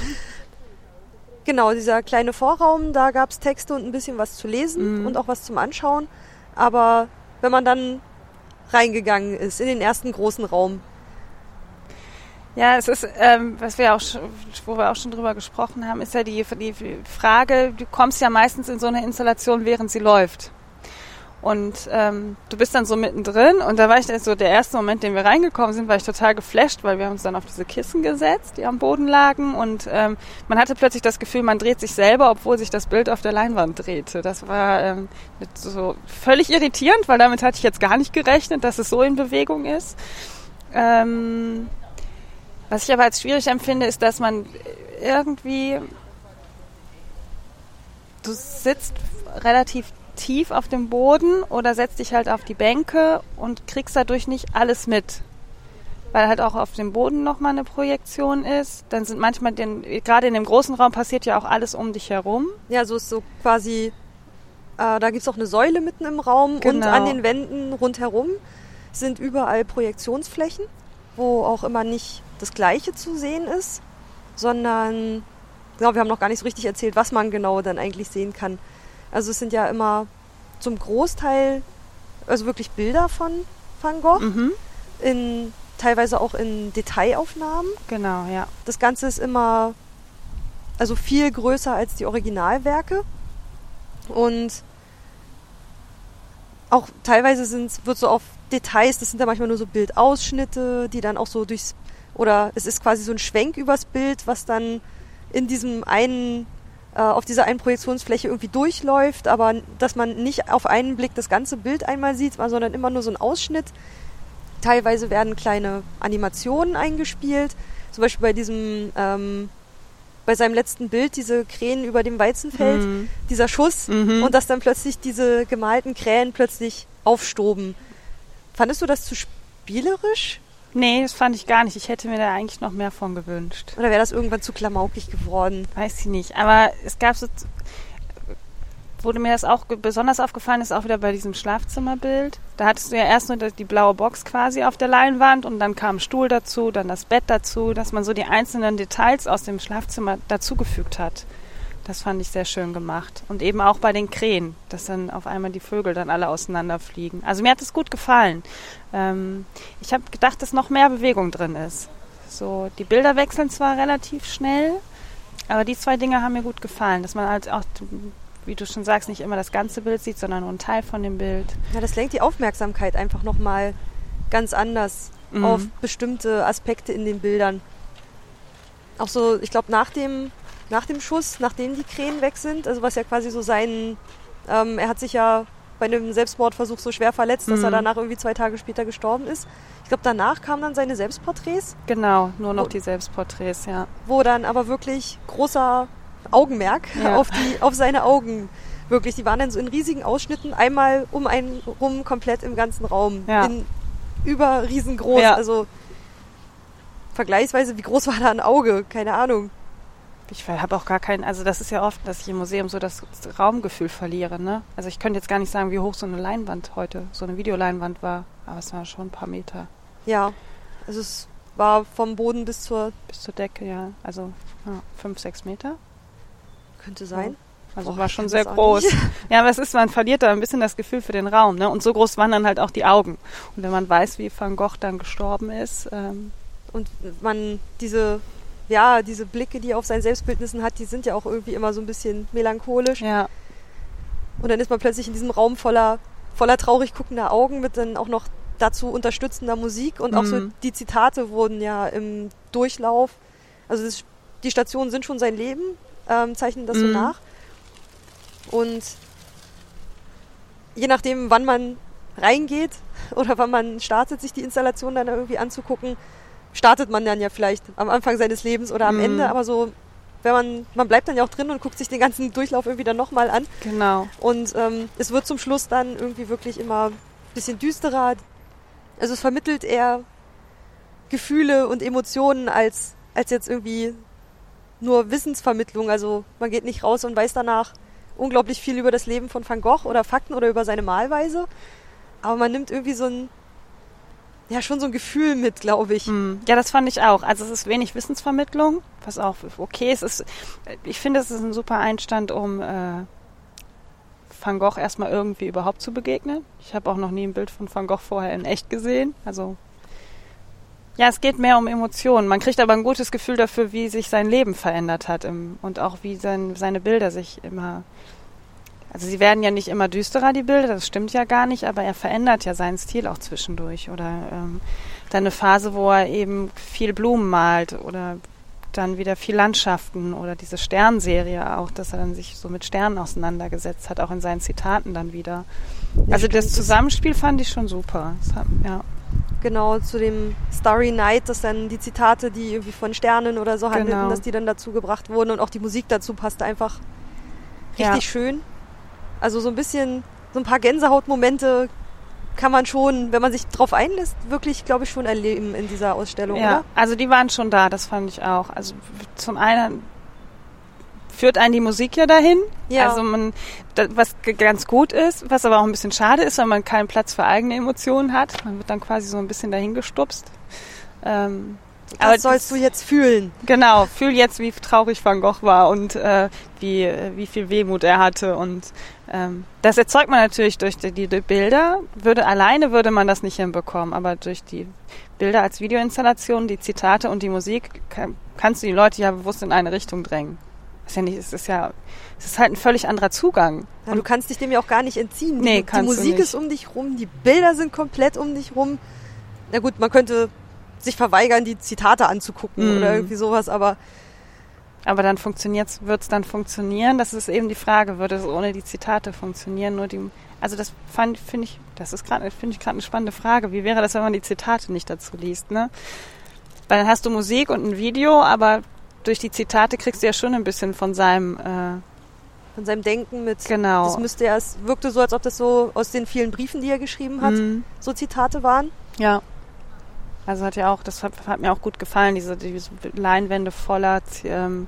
genau, dieser kleine Vorraum, da gab es Texte und ein bisschen was zu lesen mhm. und auch was zum Anschauen. Aber wenn man dann reingegangen ist in den ersten großen Raum. Ja, es ist, ähm, was wir auch, wo wir auch schon drüber gesprochen haben, ist ja die, die Frage, du kommst ja meistens in so eine Installation, während sie läuft. Und ähm, du bist dann so mittendrin und da war ich dann so der erste Moment, den wir reingekommen sind, war ich total geflasht, weil wir haben uns dann auf diese Kissen gesetzt, die am Boden lagen und ähm, man hatte plötzlich das Gefühl, man dreht sich selber, obwohl sich das Bild auf der Leinwand drehte. Das war ähm, so völlig irritierend, weil damit hatte ich jetzt gar nicht gerechnet, dass es so in Bewegung ist. Ähm, was ich aber als schwierig empfinde, ist, dass man irgendwie du sitzt relativ tief auf dem Boden oder setzt dich halt auf die Bänke und kriegst dadurch nicht alles mit. Weil halt auch auf dem Boden nochmal eine Projektion ist. Dann sind manchmal, den, gerade in dem großen Raum passiert ja auch alles um dich herum. Ja, so ist so quasi, äh, da gibt es auch eine Säule mitten im Raum genau. und an den Wänden rundherum sind überall Projektionsflächen, wo auch immer nicht das Gleiche zu sehen ist, sondern, genau, wir haben noch gar nicht so richtig erzählt, was man genau dann eigentlich sehen kann. Also es sind ja immer zum Großteil, also wirklich Bilder von Van Gogh, mhm. in, teilweise auch in Detailaufnahmen. Genau, ja. Das Ganze ist immer also viel größer als die Originalwerke und auch teilweise sind, wird so auf Details, das sind ja manchmal nur so Bildausschnitte, die dann auch so durchs, oder es ist quasi so ein Schwenk übers Bild, was dann in diesem einen auf dieser einen Projektionsfläche irgendwie durchläuft, aber dass man nicht auf einen Blick das ganze Bild einmal sieht, sondern immer nur so ein Ausschnitt. Teilweise werden kleine Animationen eingespielt, zum Beispiel bei diesem, ähm, bei seinem letzten Bild, diese Krähen über dem Weizenfeld, mhm. dieser Schuss mhm. und dass dann plötzlich diese gemalten Krähen plötzlich aufstoben. Fandest du das zu spielerisch? Nee, das fand ich gar nicht. Ich hätte mir da eigentlich noch mehr von gewünscht. Oder wäre das irgendwann zu klamaukig geworden? Weiß ich nicht. Aber es gab so, wurde mir das auch besonders aufgefallen, ist auch wieder bei diesem Schlafzimmerbild. Da hattest du ja erst nur die blaue Box quasi auf der Leinwand und dann kam ein Stuhl dazu, dann das Bett dazu, dass man so die einzelnen Details aus dem Schlafzimmer dazugefügt hat. Das fand ich sehr schön gemacht. Und eben auch bei den Krähen, dass dann auf einmal die Vögel dann alle auseinanderfliegen. Also mir hat es gut gefallen. Ähm, ich habe gedacht, dass noch mehr Bewegung drin ist. So, die Bilder wechseln zwar relativ schnell, aber die zwei Dinge haben mir gut gefallen, dass man halt auch, wie du schon sagst, nicht immer das ganze Bild sieht, sondern nur einen Teil von dem Bild. Ja, das lenkt die Aufmerksamkeit einfach nochmal ganz anders mhm. auf bestimmte Aspekte in den Bildern. Auch so, ich glaube, nach dem nach dem Schuss, nachdem die Krähen weg sind. Also was ja quasi so sein, ähm, er hat sich ja bei einem Selbstmordversuch so schwer verletzt, dass mhm. er danach irgendwie zwei Tage später gestorben ist. Ich glaube, danach kamen dann seine Selbstporträts. Genau, nur noch wo, die Selbstporträts, ja. Wo dann aber wirklich großer Augenmerk ja. auf, die, auf seine Augen wirklich. Die waren dann so in riesigen Ausschnitten, einmal um einen rum, komplett im ganzen Raum. Ja. In, über riesengroß. Ja. Also vergleichsweise, wie groß war da ein Auge? Keine Ahnung ich habe auch gar keinen, also das ist ja oft, dass ich im Museum so das Raumgefühl verliere. Ne? Also ich könnte jetzt gar nicht sagen, wie hoch so eine Leinwand heute, so eine Videoleinwand war, aber es waren schon ein paar Meter. Ja, also es war vom Boden bis zur... Bis zur Decke, ja. Also ja, fünf, sechs Meter. Könnte sein. Also Boah, war schon sehr groß. Ja, aber es ist, man verliert da ein bisschen das Gefühl für den Raum. Ne? Und so groß waren dann halt auch die Augen. Und wenn man weiß, wie Van Gogh dann gestorben ist. Ähm und man diese ja, diese Blicke, die er auf seinen Selbstbildnissen hat, die sind ja auch irgendwie immer so ein bisschen melancholisch. Ja. Und dann ist man plötzlich in diesem Raum voller, voller traurig guckender Augen mit dann auch noch dazu unterstützender Musik und auch so Mhm. die Zitate wurden ja im Durchlauf, also das, die Stationen sind schon sein Leben, ähm, zeichnen das so Mhm. nach. Und je nachdem, wann man reingeht oder wann man startet, sich die Installation dann irgendwie anzugucken, startet man dann ja vielleicht am Anfang seines Lebens oder am Mhm. Ende, aber so, wenn man, man bleibt dann ja auch drin und guckt sich den ganzen Durchlauf irgendwie dann nochmal an. Genau. Und ähm, es wird zum Schluss dann irgendwie wirklich immer ein bisschen düsterer. Also es vermittelt eher Gefühle und Emotionen als, als jetzt irgendwie nur Wissensvermittlung. Also man geht nicht raus und weiß danach unglaublich viel über das Leben von Van Gogh oder Fakten oder über seine Malweise. Aber man nimmt irgendwie so ein, ja schon so ein Gefühl mit, glaube ich. Hm. Ja, das fand ich auch. Also es ist wenig Wissensvermittlung, was auch okay. Es ist ich finde, es ist ein super Einstand, um äh, Van Gogh erstmal irgendwie überhaupt zu begegnen. Ich habe auch noch nie ein Bild von Van Gogh vorher in echt gesehen. Also ja, es geht mehr um Emotionen. Man kriegt aber ein gutes Gefühl dafür, wie sich sein Leben verändert hat im, und auch wie sein, seine Bilder sich immer. Also sie werden ja nicht immer düsterer, die Bilder, das stimmt ja gar nicht, aber er verändert ja seinen Stil auch zwischendurch. Oder ähm, dann eine Phase, wo er eben viel Blumen malt oder dann wieder viel Landschaften oder diese Sternserie auch, dass er dann sich so mit Sternen auseinandergesetzt hat, auch in seinen Zitaten dann wieder. Also das Zusammenspiel fand ich schon super. Hat, ja. Genau, zu dem Starry Night, dass dann die Zitate, die irgendwie von Sternen oder so handelten, Genau. dass die dann dazu gebracht wurden und auch die Musik dazu passte einfach richtig Ja. schön. Also so ein bisschen, so ein paar Gänsehautmomente kann man schon, wenn man sich drauf einlässt, wirklich, glaube ich, schon erleben in dieser Ausstellung, Ja, oder? also die waren schon da, das fand ich auch. Also zum einen führt einen die Musik ja dahin. Ja. Also man, was ganz gut ist, was aber auch ein bisschen schade ist, weil man keinen Platz für eigene Emotionen hat. Man wird dann quasi so ein bisschen dahin gestupst. Ähm, aber Was sollst du jetzt fühlen? Genau, fühl jetzt, wie traurig Van Gogh war und äh, wie, wie viel Wehmut er hatte. Und ähm, das erzeugt man natürlich durch die, die, die Bilder. Würde alleine würde man das nicht hinbekommen, aber durch die Bilder als Videoinstallation, die Zitate und die Musik kann, kannst du die Leute ja bewusst in eine Richtung drängen. Ist ja nicht, es ist ja, es ist halt ein völlig anderer Zugang. Ja, du kannst dich dem ja auch gar nicht entziehen. Nee, die, die Musik ist um dich rum, die Bilder sind komplett um dich rum. Na gut, man könnte sich verweigern, die Zitate anzugucken Mhm. oder irgendwie sowas, aber Aber dann funktioniert's, wird's dann funktionieren? Das ist eben die Frage, würde es ohne die Zitate funktionieren? Nur die, also das fand, finde ich, das ist gerade, finde ich gerade eine spannende Frage. Wie wäre das, wenn man die Zitate nicht dazu liest, ne? Weil dann hast du Musik und ein Video, aber durch die Zitate kriegst du ja schon ein bisschen von seinem, äh, von seinem Denken mit. genau. Das müsste ja, es wirkte so, als ob das so aus den vielen Briefen, die er geschrieben hat, Mhm. so Zitate waren. Ja. Also hat ja auch, das hat, hat mir auch gut gefallen, diese, diese Leinwände voller ähm,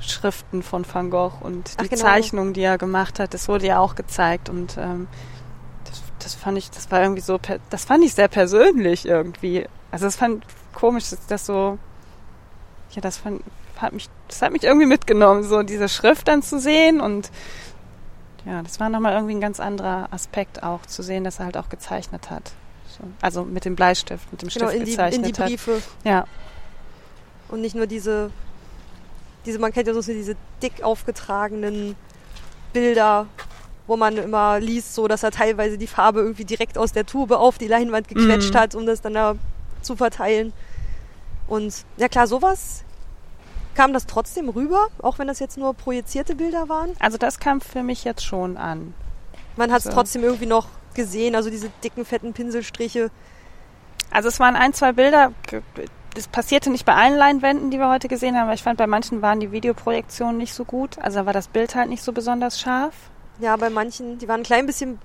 Schriften von Van Gogh und Ach, die genau. Zeichnungen, die er gemacht hat, das wurde ja auch gezeigt und ähm, das, das fand ich, das war irgendwie so, per, das fand ich sehr persönlich irgendwie. Also das fand komisch, dass das so, ja, das fand, hat mich, das hat mich irgendwie mitgenommen, so diese Schrift dann zu sehen und ja, das war nochmal irgendwie ein ganz anderer Aspekt auch, zu sehen, dass er halt auch gezeichnet hat. So. Also mit dem Bleistift, mit dem Genau, Stift in die, in gezeichnet die hat. Briefe. Ja, Und nicht nur diese, diese, man kennt ja so diese dick aufgetragenen Bilder, wo man immer liest, so dass er teilweise die Farbe irgendwie direkt aus der Tube auf die Leinwand gequetscht Mhm. hat, um das dann da zu verteilen. Und ja klar, sowas kam das trotzdem rüber, auch wenn das jetzt nur projizierte Bilder waren. also das kam für mich jetzt schon an. Man hat es So. trotzdem irgendwie noch gesehen, also diese dicken, fetten Pinselstriche. Also es waren ein, zwei Bilder, das passierte nicht bei allen Leinwänden, die wir heute gesehen haben, aber ich fand, bei manchen waren die Videoprojektionen nicht so gut. Also da war das Bild halt nicht so besonders scharf. Ja, bei manchen, die waren ein klein bisschen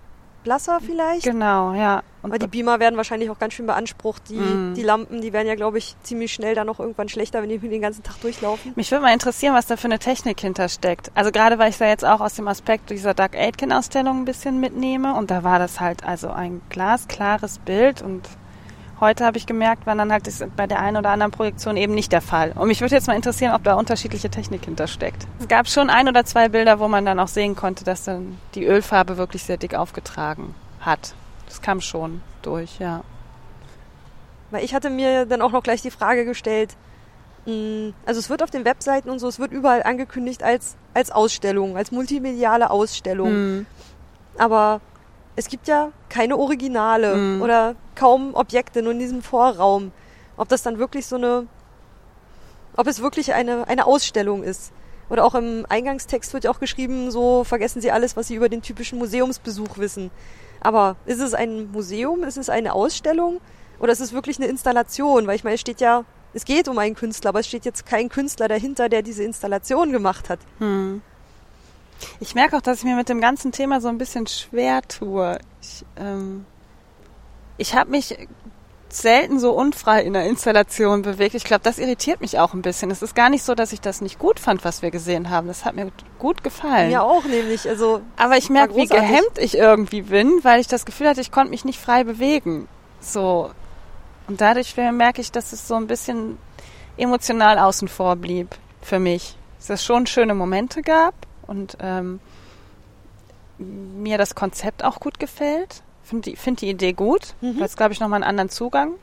blasser vielleicht. Genau, ja. Und Aber die Beamer werden wahrscheinlich auch ganz schön beansprucht. Die, Mhm. die Lampen, die werden ja, glaube ich, ziemlich schnell dann noch irgendwann schlechter, wenn die den ganzen Tag durchlaufen. Mich würde mal interessieren, was da für eine Technik hintersteckt. Also gerade weil ich da jetzt auch aus dem Aspekt dieser Doug Aitken-Ausstellung ein bisschen mitnehme und da war das halt also ein glasklares Bild und heute habe ich gemerkt, war dann halt bei der einen oder anderen Projektion eben nicht der Fall. Und mich würde jetzt mal interessieren, ob da unterschiedliche Technik hintersteckt. Es gab schon ein oder zwei Bilder, wo man dann auch sehen konnte, dass dann die Ölfarbe wirklich sehr dick aufgetragen hat. Das kam schon durch, ja. Weil ich hatte mir dann auch noch gleich die Frage gestellt, mh, also es wird auf den Webseiten und so, es wird überall angekündigt als, als Ausstellung, als multimediale Ausstellung. Hm. Aber es gibt ja keine Originale mhm. oder kaum Objekte, nur in diesem Vorraum. Ob das dann wirklich so eine, ob es wirklich eine, eine Ausstellung ist. Oder auch im Eingangstext wird ja auch geschrieben, so vergessen Sie alles, was Sie über den typischen Museumsbesuch wissen. Aber ist es ein Museum? Ist es eine Ausstellung? Oder ist es wirklich eine Installation? Weil ich meine, es steht ja, es geht um einen Künstler, aber es steht jetzt kein Künstler dahinter, der diese Installation gemacht hat. Hm. Ich merke auch, dass ich mir mit dem ganzen Thema so ein bisschen schwer tue. Ich, ähm, ich habe mich selten so unfrei in der Installation bewegt. Ich glaube, das irritiert mich auch ein bisschen. Es ist gar nicht so, dass ich das nicht gut fand, was wir gesehen haben. Das hat mir gut gefallen. Mir auch nämlich. Also Aber ich merke, wie gehemmt ich irgendwie bin, weil ich das Gefühl hatte, ich konnte mich nicht frei bewegen. So. Und dadurch merke ich, dass es so ein bisschen emotional außen vor blieb für mich. Dass es schon schöne Momente gab und ähm, mir das Konzept auch gut gefällt finde die, find die Idee gut, mhm. es, glaube ich, nochmal einen anderen Zugang,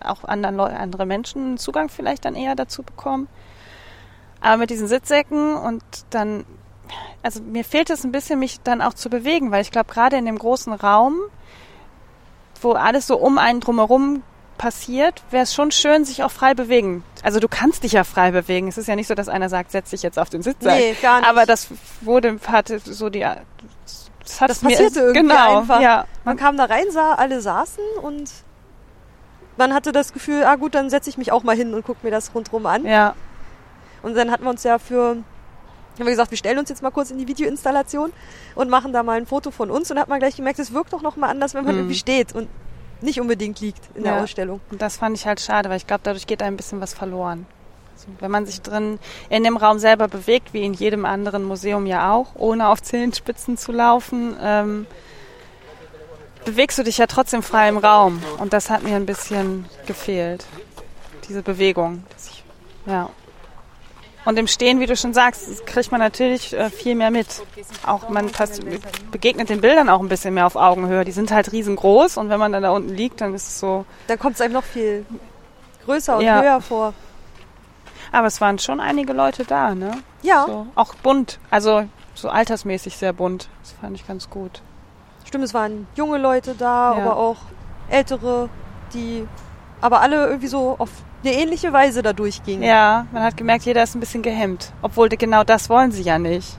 auch anderen Leute, andere Menschen einen Zugang vielleicht dann eher dazu bekommen. Aber mit diesen Sitzsäcken und dann, also mir fehlt es ein bisschen, mich dann auch zu bewegen, weil ich glaube, gerade in dem großen Raum, wo alles so um einen drumherum passiert, wäre es schon schön, sich auch frei bewegen. Also du kannst dich ja frei bewegen. Es ist ja nicht so, dass einer sagt, setz dich jetzt auf den Sitzsack. Nee, gar nicht. Aber das wurde, hatte so die, das, hat das passierte mir, irgendwie genau, einfach. Ja. Man kam da rein, sah, alle saßen und man hatte das Gefühl, ah gut, dann setze ich mich auch mal hin und gucke mir das rundherum an. Ja. Und dann hatten wir uns ja für, haben wir gesagt, wir stellen uns jetzt mal kurz in die Videoinstallation und machen da mal ein Foto von uns und hat man gleich gemerkt, es wirkt doch noch mal anders, wenn man mhm. irgendwie steht und nicht unbedingt liegt in ja. der Ausstellung. Und das fand ich halt schade, weil ich glaube, dadurch geht ein bisschen was verloren. Wenn man sich drin in dem Raum selber bewegt, wie in jedem anderen Museum ja auch, ohne auf Zehenspitzen zu laufen, ähm, bewegst du dich ja trotzdem frei im Raum. Und das hat mir ein bisschen gefehlt. Diese Bewegung. Ich, ja. Und im Stehen, wie du schon sagst, kriegt man natürlich äh, viel mehr mit. Auch man passt, begegnet den Bildern auch ein bisschen mehr auf Augenhöhe. Die sind halt riesengroß und wenn man dann da unten liegt, dann ist es so. Dann kommt es einem noch viel größer und ja. höher vor. Aber es waren schon einige Leute da, ne? Ja. So, auch bunt, also so altersmäßig sehr bunt. Das fand ich ganz gut. Stimmt, es waren junge Leute da, ja. aber auch ältere, die aber alle irgendwie so auf eine ähnliche Weise da durchgingen. Ja, man hat gemerkt, jeder ist ein bisschen gehemmt. Obwohl genau das wollen sie ja nicht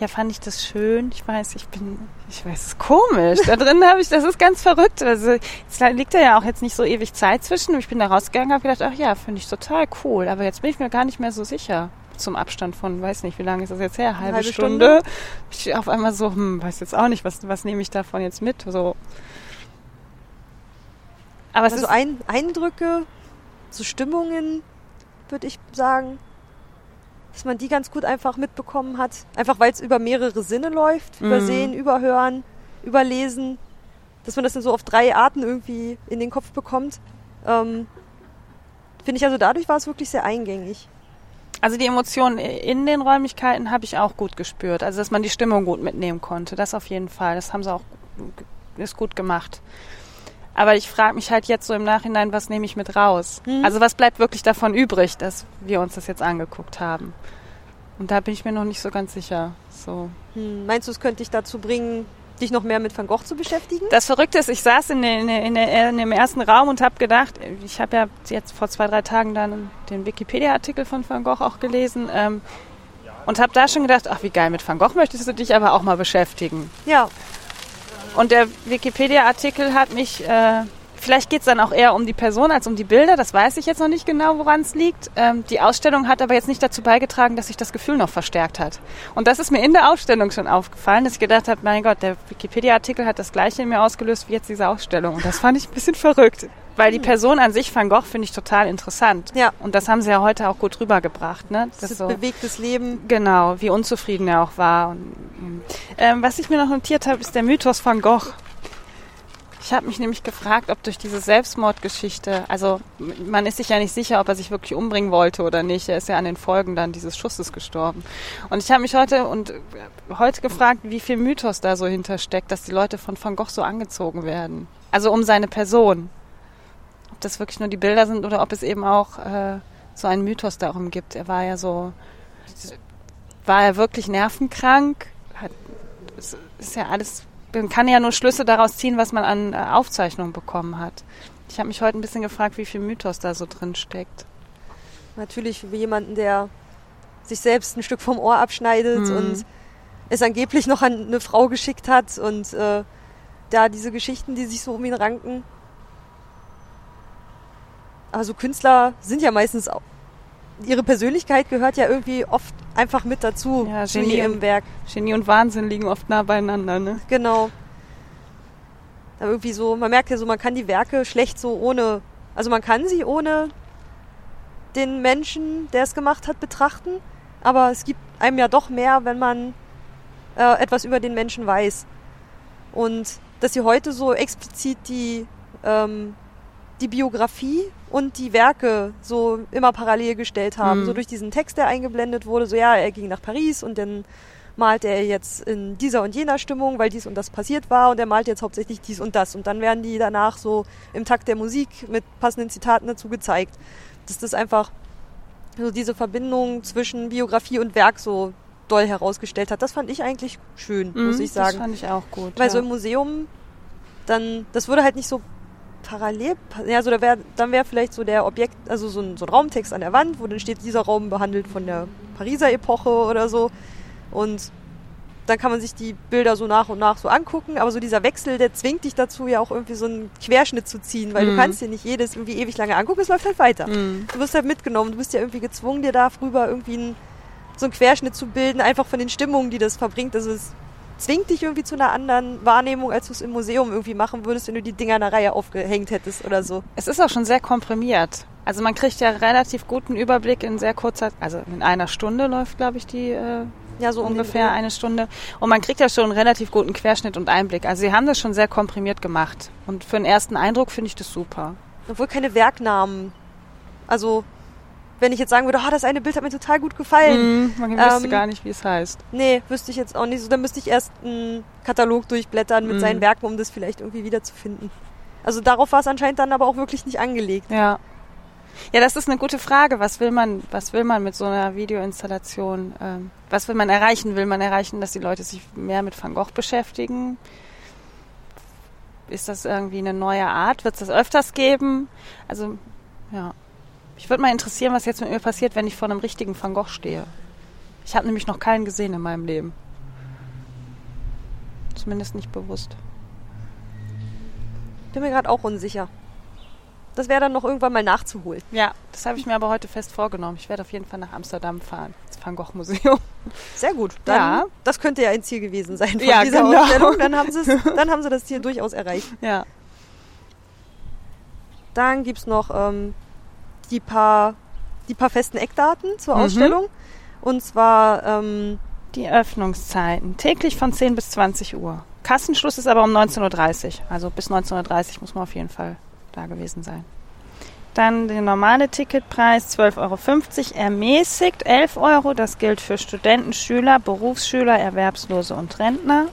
ja, fand ich das schön. Ich weiß, ich bin, ich weiß, es ist komisch. Da drin habe ich, das ist ganz verrückt. Also es liegt da ja auch jetzt nicht so ewig Zeit zwischen. Ich bin da rausgegangen, habe gedacht, ach ja, finde ich total cool. Aber jetzt bin ich mir gar nicht mehr so sicher. Zum Abstand von, weiß nicht, wie lange ist das jetzt her? Halbe, halbe Stunde. Stunde. Ich auf einmal so, hm, weiß jetzt auch nicht, was, was nehme ich davon jetzt mit? So. Aber also ein, Eindrücke, so Stimmungen, würde ich sagen, dass man die ganz gut einfach mitbekommen hat. Einfach weil es über mehrere Sinne läuft. Mhm. Übersehen, überhören, überlesen. Dass man das dann so auf drei Arten irgendwie in den Kopf bekommt. Ähm, Finde ich also dadurch war es wirklich sehr eingängig. Also die Emotionen in den Räumlichkeiten habe ich auch gut gespürt. Also dass man die Stimmung gut mitnehmen konnte. Das auf jeden Fall. Das haben sie auch ist gut gemacht. Aber ich frage mich halt jetzt so im Nachhinein, was nehme ich mit raus? Mhm. Also was bleibt wirklich davon übrig, dass wir uns das jetzt angeguckt haben? Und da bin ich mir noch nicht so ganz sicher. So. Hm. Meinst du, es könnte dich dazu bringen, dich noch mehr mit Van Gogh zu beschäftigen? Das Verrückte ist, ich saß in, in, in, in dem ersten Raum und habe gedacht, ich habe ja jetzt vor zwei, drei Tagen dann den Wikipedia-Artikel von Van Gogh auch gelesen ähm, und habe da schon gedacht, ach wie geil, mit Van Gogh möchtest du dich aber auch mal beschäftigen. Ja. Und der Wikipedia-Artikel hat mich, äh, vielleicht geht es dann auch eher um die Person als um die Bilder, das weiß ich jetzt noch nicht genau, woran es liegt. Ähm, die Ausstellung hat aber jetzt nicht dazu beigetragen, dass sich das Gefühl noch verstärkt hat. Und das ist mir in der Ausstellung schon aufgefallen, dass ich gedacht habe, mein Gott, der Wikipedia-Artikel hat das gleiche in mir ausgelöst wie jetzt diese Ausstellung. Und das fand ich ein bisschen verrückt. Weil die Person an sich, Van Gogh, finde ich total interessant. Ja. Und das haben sie ja heute auch gut rübergebracht. Ne? Das, das ist so, bewegtes Leben. Genau, wie unzufrieden er auch war. Und, ähm, was ich mir noch notiert habe, ist der Mythos Van Gogh. Ich habe mich nämlich gefragt, ob durch diese Selbstmordgeschichte, also man ist sich ja nicht sicher, ob er sich wirklich umbringen wollte oder nicht. Er ist ja an den Folgen dann dieses Schusses gestorben. Und ich habe mich heute und heute gefragt, wie viel Mythos da so hintersteckt, dass die Leute von Van Gogh so angezogen werden. Also um seine Person ob das wirklich nur die Bilder sind oder ob es eben auch äh, so einen Mythos darum gibt. Er war ja so, war er wirklich nervenkrank? Hat, ist ja alles, man kann ja nur Schlüsse daraus ziehen, was man an äh, Aufzeichnungen bekommen hat. Ich habe mich heute ein bisschen gefragt, wie viel Mythos da so drin steckt. Natürlich für jemanden, der sich selbst ein Stück vom Ohr abschneidet Mhm. und es angeblich noch an eine Frau geschickt hat und äh, da diese Geschichten, die sich so um ihn ranken. Also Künstler sind ja meistens auch, ihre Persönlichkeit gehört ja irgendwie oft einfach mit dazu Ja, zu Genie ihrem und- Werk. Genie und Wahnsinn liegen oft nah beieinander, ne? Genau. Aber irgendwie so, man merkt ja so, man kann die Werke schlecht so ohne, also man kann sie ohne den Menschen, der es gemacht hat, betrachten. Aber es gibt einem ja doch mehr, wenn man äh, etwas über den Menschen weiß. Und dass sie heute so explizit die, ähm, die Biografie und die Werke so immer parallel gestellt haben. Mhm. So durch diesen Text, der eingeblendet wurde, so ja, er ging nach Paris und dann malt er jetzt in dieser und jener Stimmung, weil dies und das passiert war und er malt jetzt hauptsächlich dies und das. Und dann werden die danach so im Takt der Musik mit passenden Zitaten dazu gezeigt. Dass das einfach so diese Verbindung zwischen Biografie und Werk so doll herausgestellt hat. Das fand ich eigentlich schön, muss Mhm, ich Das sagen. fand ich auch gut. Weil ja. so im Museum, dann, das würde halt nicht so parallel, pa- ja, so da wär, dann wäre vielleicht so der Objekt, also so ein, so ein Raumtext an der Wand, wo dann steht, dieser Raum behandelt von der Pariser Epoche oder so. Und dann kann man sich die Bilder so nach und nach so angucken, aber so dieser Wechsel, der zwingt dich dazu, ja auch irgendwie so einen Querschnitt zu ziehen, weil Mhm. du kannst dir nicht jedes irgendwie ewig lange angucken, es läuft halt weiter. Mhm. Du wirst halt mitgenommen, du bist ja irgendwie gezwungen, dir da rüber irgendwie einen, so einen Querschnitt zu bilden, einfach von den Stimmungen, die das verbringt. Also es zwingt dich irgendwie zu einer anderen Wahrnehmung, als du es im Museum irgendwie machen würdest, wenn du die Dinger in einer Reihe aufgehängt hättest oder so. Es ist auch schon sehr komprimiert. Also man kriegt ja relativ guten Überblick in sehr kurzer, also in einer Stunde läuft, glaube ich, die äh, Ja, so den ungefähr eine Stunde. Und man kriegt ja schon einen relativ guten Querschnitt und Einblick. Also sie haben das schon sehr komprimiert gemacht. Und für einen ersten Eindruck finde ich das super. Obwohl keine Werknamen. Also, wenn ich jetzt sagen würde, oh, das eine Bild hat mir total gut gefallen. Mhm, man wüsste Ähm, gar nicht, wie es heißt. Nee, wüsste ich jetzt auch nicht so. Dann müsste ich erst einen Katalog durchblättern mit Mhm. seinen Werken, um das vielleicht irgendwie wiederzufinden. Also darauf war es anscheinend dann aber auch wirklich nicht angelegt. Ja. Ja, das ist eine gute Frage. Was will man, was will man mit so einer Videoinstallation? Ähm, was will man erreichen? Will man erreichen, dass die Leute sich mehr mit Van Gogh beschäftigen? Ist das irgendwie eine neue Art? Wird es das öfters geben? Also, ja. Ich würde mal interessieren, was jetzt mit mir passiert, wenn ich vor einem richtigen Van Gogh stehe. Ich habe nämlich noch keinen gesehen in meinem Leben. Zumindest nicht bewusst. Bin mir gerade auch unsicher. Das wäre dann noch irgendwann mal nachzuholen. Ja, das habe ich mir aber heute fest vorgenommen. Ich werde auf jeden Fall nach Amsterdam fahren, ins Van Gogh Museum. Sehr gut. Dann, Ja. Das könnte ja ein Ziel gewesen sein von Ja, dieser genau. Ausstellung. Dann haben, dann haben sie das Ziel durchaus erreicht. Ja. Dann gibt es noch ähm, die, paar, die paar festen Eckdaten zur Mhm. Ausstellung. Und zwar, ähm, Die Öffnungszeiten. Täglich von 10 bis 20 Uhr. Kassenschluss ist aber um 19.30 Uhr. Also bis 19.30 Uhr muss man auf jeden Fall da gewesen sein. Dann der normale Ticketpreis 12,50 Euro. Ermäßigt 11 Euro. Das gilt für Studenten, Schüler, Berufsschüler, Erwerbslose und Rentner.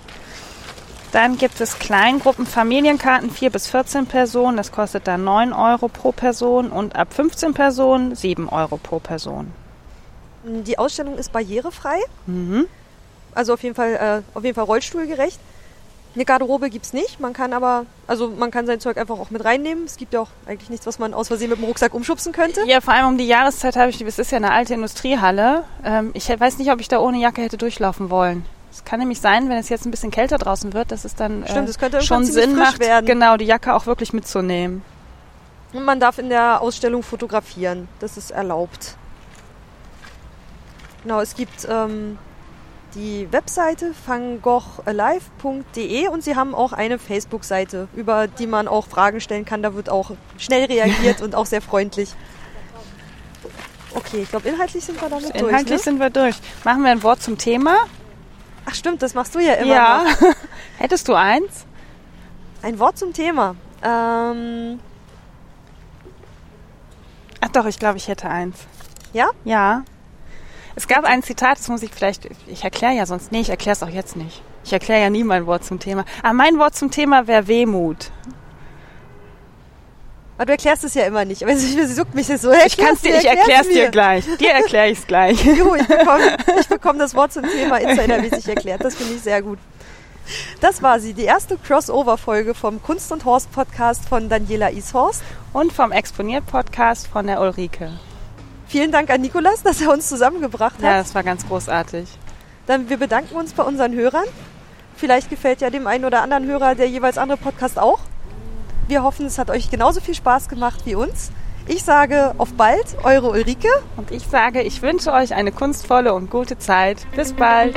Dann gibt es Kleingruppen Familienkarten 4 bis 14 Personen. Das kostet dann 9 Euro pro Person und ab 15 Personen 7 Euro pro Person. die Ausstellung ist barrierefrei. Mhm. Also auf jeden Fall, äh, auf jeden Fall rollstuhlgerecht. Eine Garderobe gibt's nicht. Man kann aber, also man kann sein Zeug einfach auch mit reinnehmen. Es gibt ja auch eigentlich nichts, was man aus Versehen mit dem Rucksack umschubsen könnte. Ja, vor allem um die Jahreszeit habe ich, es ist ja eine alte Industriehalle. Ähm, ich weiß nicht, ob ich da ohne Jacke hätte durchlaufen wollen. Es kann nämlich sein, wenn es jetzt ein bisschen kälter draußen wird, dass es dann Stimmt, äh, könnte schon Sinn macht, werden. genau die Jacke auch wirklich mitzunehmen. Und man darf in der Ausstellung fotografieren. Das ist erlaubt. Genau, es gibt ähm, die Webseite vangogalive.de und sie haben auch eine Facebook-Seite, über die man auch Fragen stellen kann. Da wird auch schnell reagiert und auch sehr freundlich. Okay, ich glaube, inhaltlich sind wir damit Inhaltlich durch. Ne? sind wir durch. Machen wir ein Wort zum Thema? Ach stimmt, das machst du ja immer. ja. Noch. Hättest du eins? Ein Wort zum Thema. Ähm, Ach doch, ich glaube, ich hätte eins. ja? Ja. Es gab ein Zitat, das muss ich vielleicht, ich erkläre ja sonst, nee, ich erkläre es auch jetzt nicht. Ich erkläre ja nie mein Wort zum Thema. Aber mein Wort zum Thema wäre Wehmut. Aber du erklärst es ja immer nicht. Aber sie juckt mich jetzt so. Ich kann's dir, ich erklär's dir gleich. Dir erkläre ich's gleich. Jo, ich bekomme ich bekomm das Wort zum Thema insidermäßig erklärt. Das finde ich sehr gut. Das war sie, die erste Crossover-Folge vom Kunst und Horst Podcast von Daniela Ishorst. Und vom Exponiert-Podcast von der Ulrike. Vielen Dank an Nikolas, dass er uns zusammengebracht hat. Ja, das war ganz großartig. Dann wir bedanken uns bei unseren Hörern. Vielleicht gefällt ja dem einen oder anderen Hörer der jeweils andere Podcast auch. Wir hoffen, es hat euch genauso viel Spaß gemacht wie uns. Ich sage auf bald, eure Ulrike. Und ich sage, ich wünsche euch eine kunstvolle und gute Zeit. Bis bald.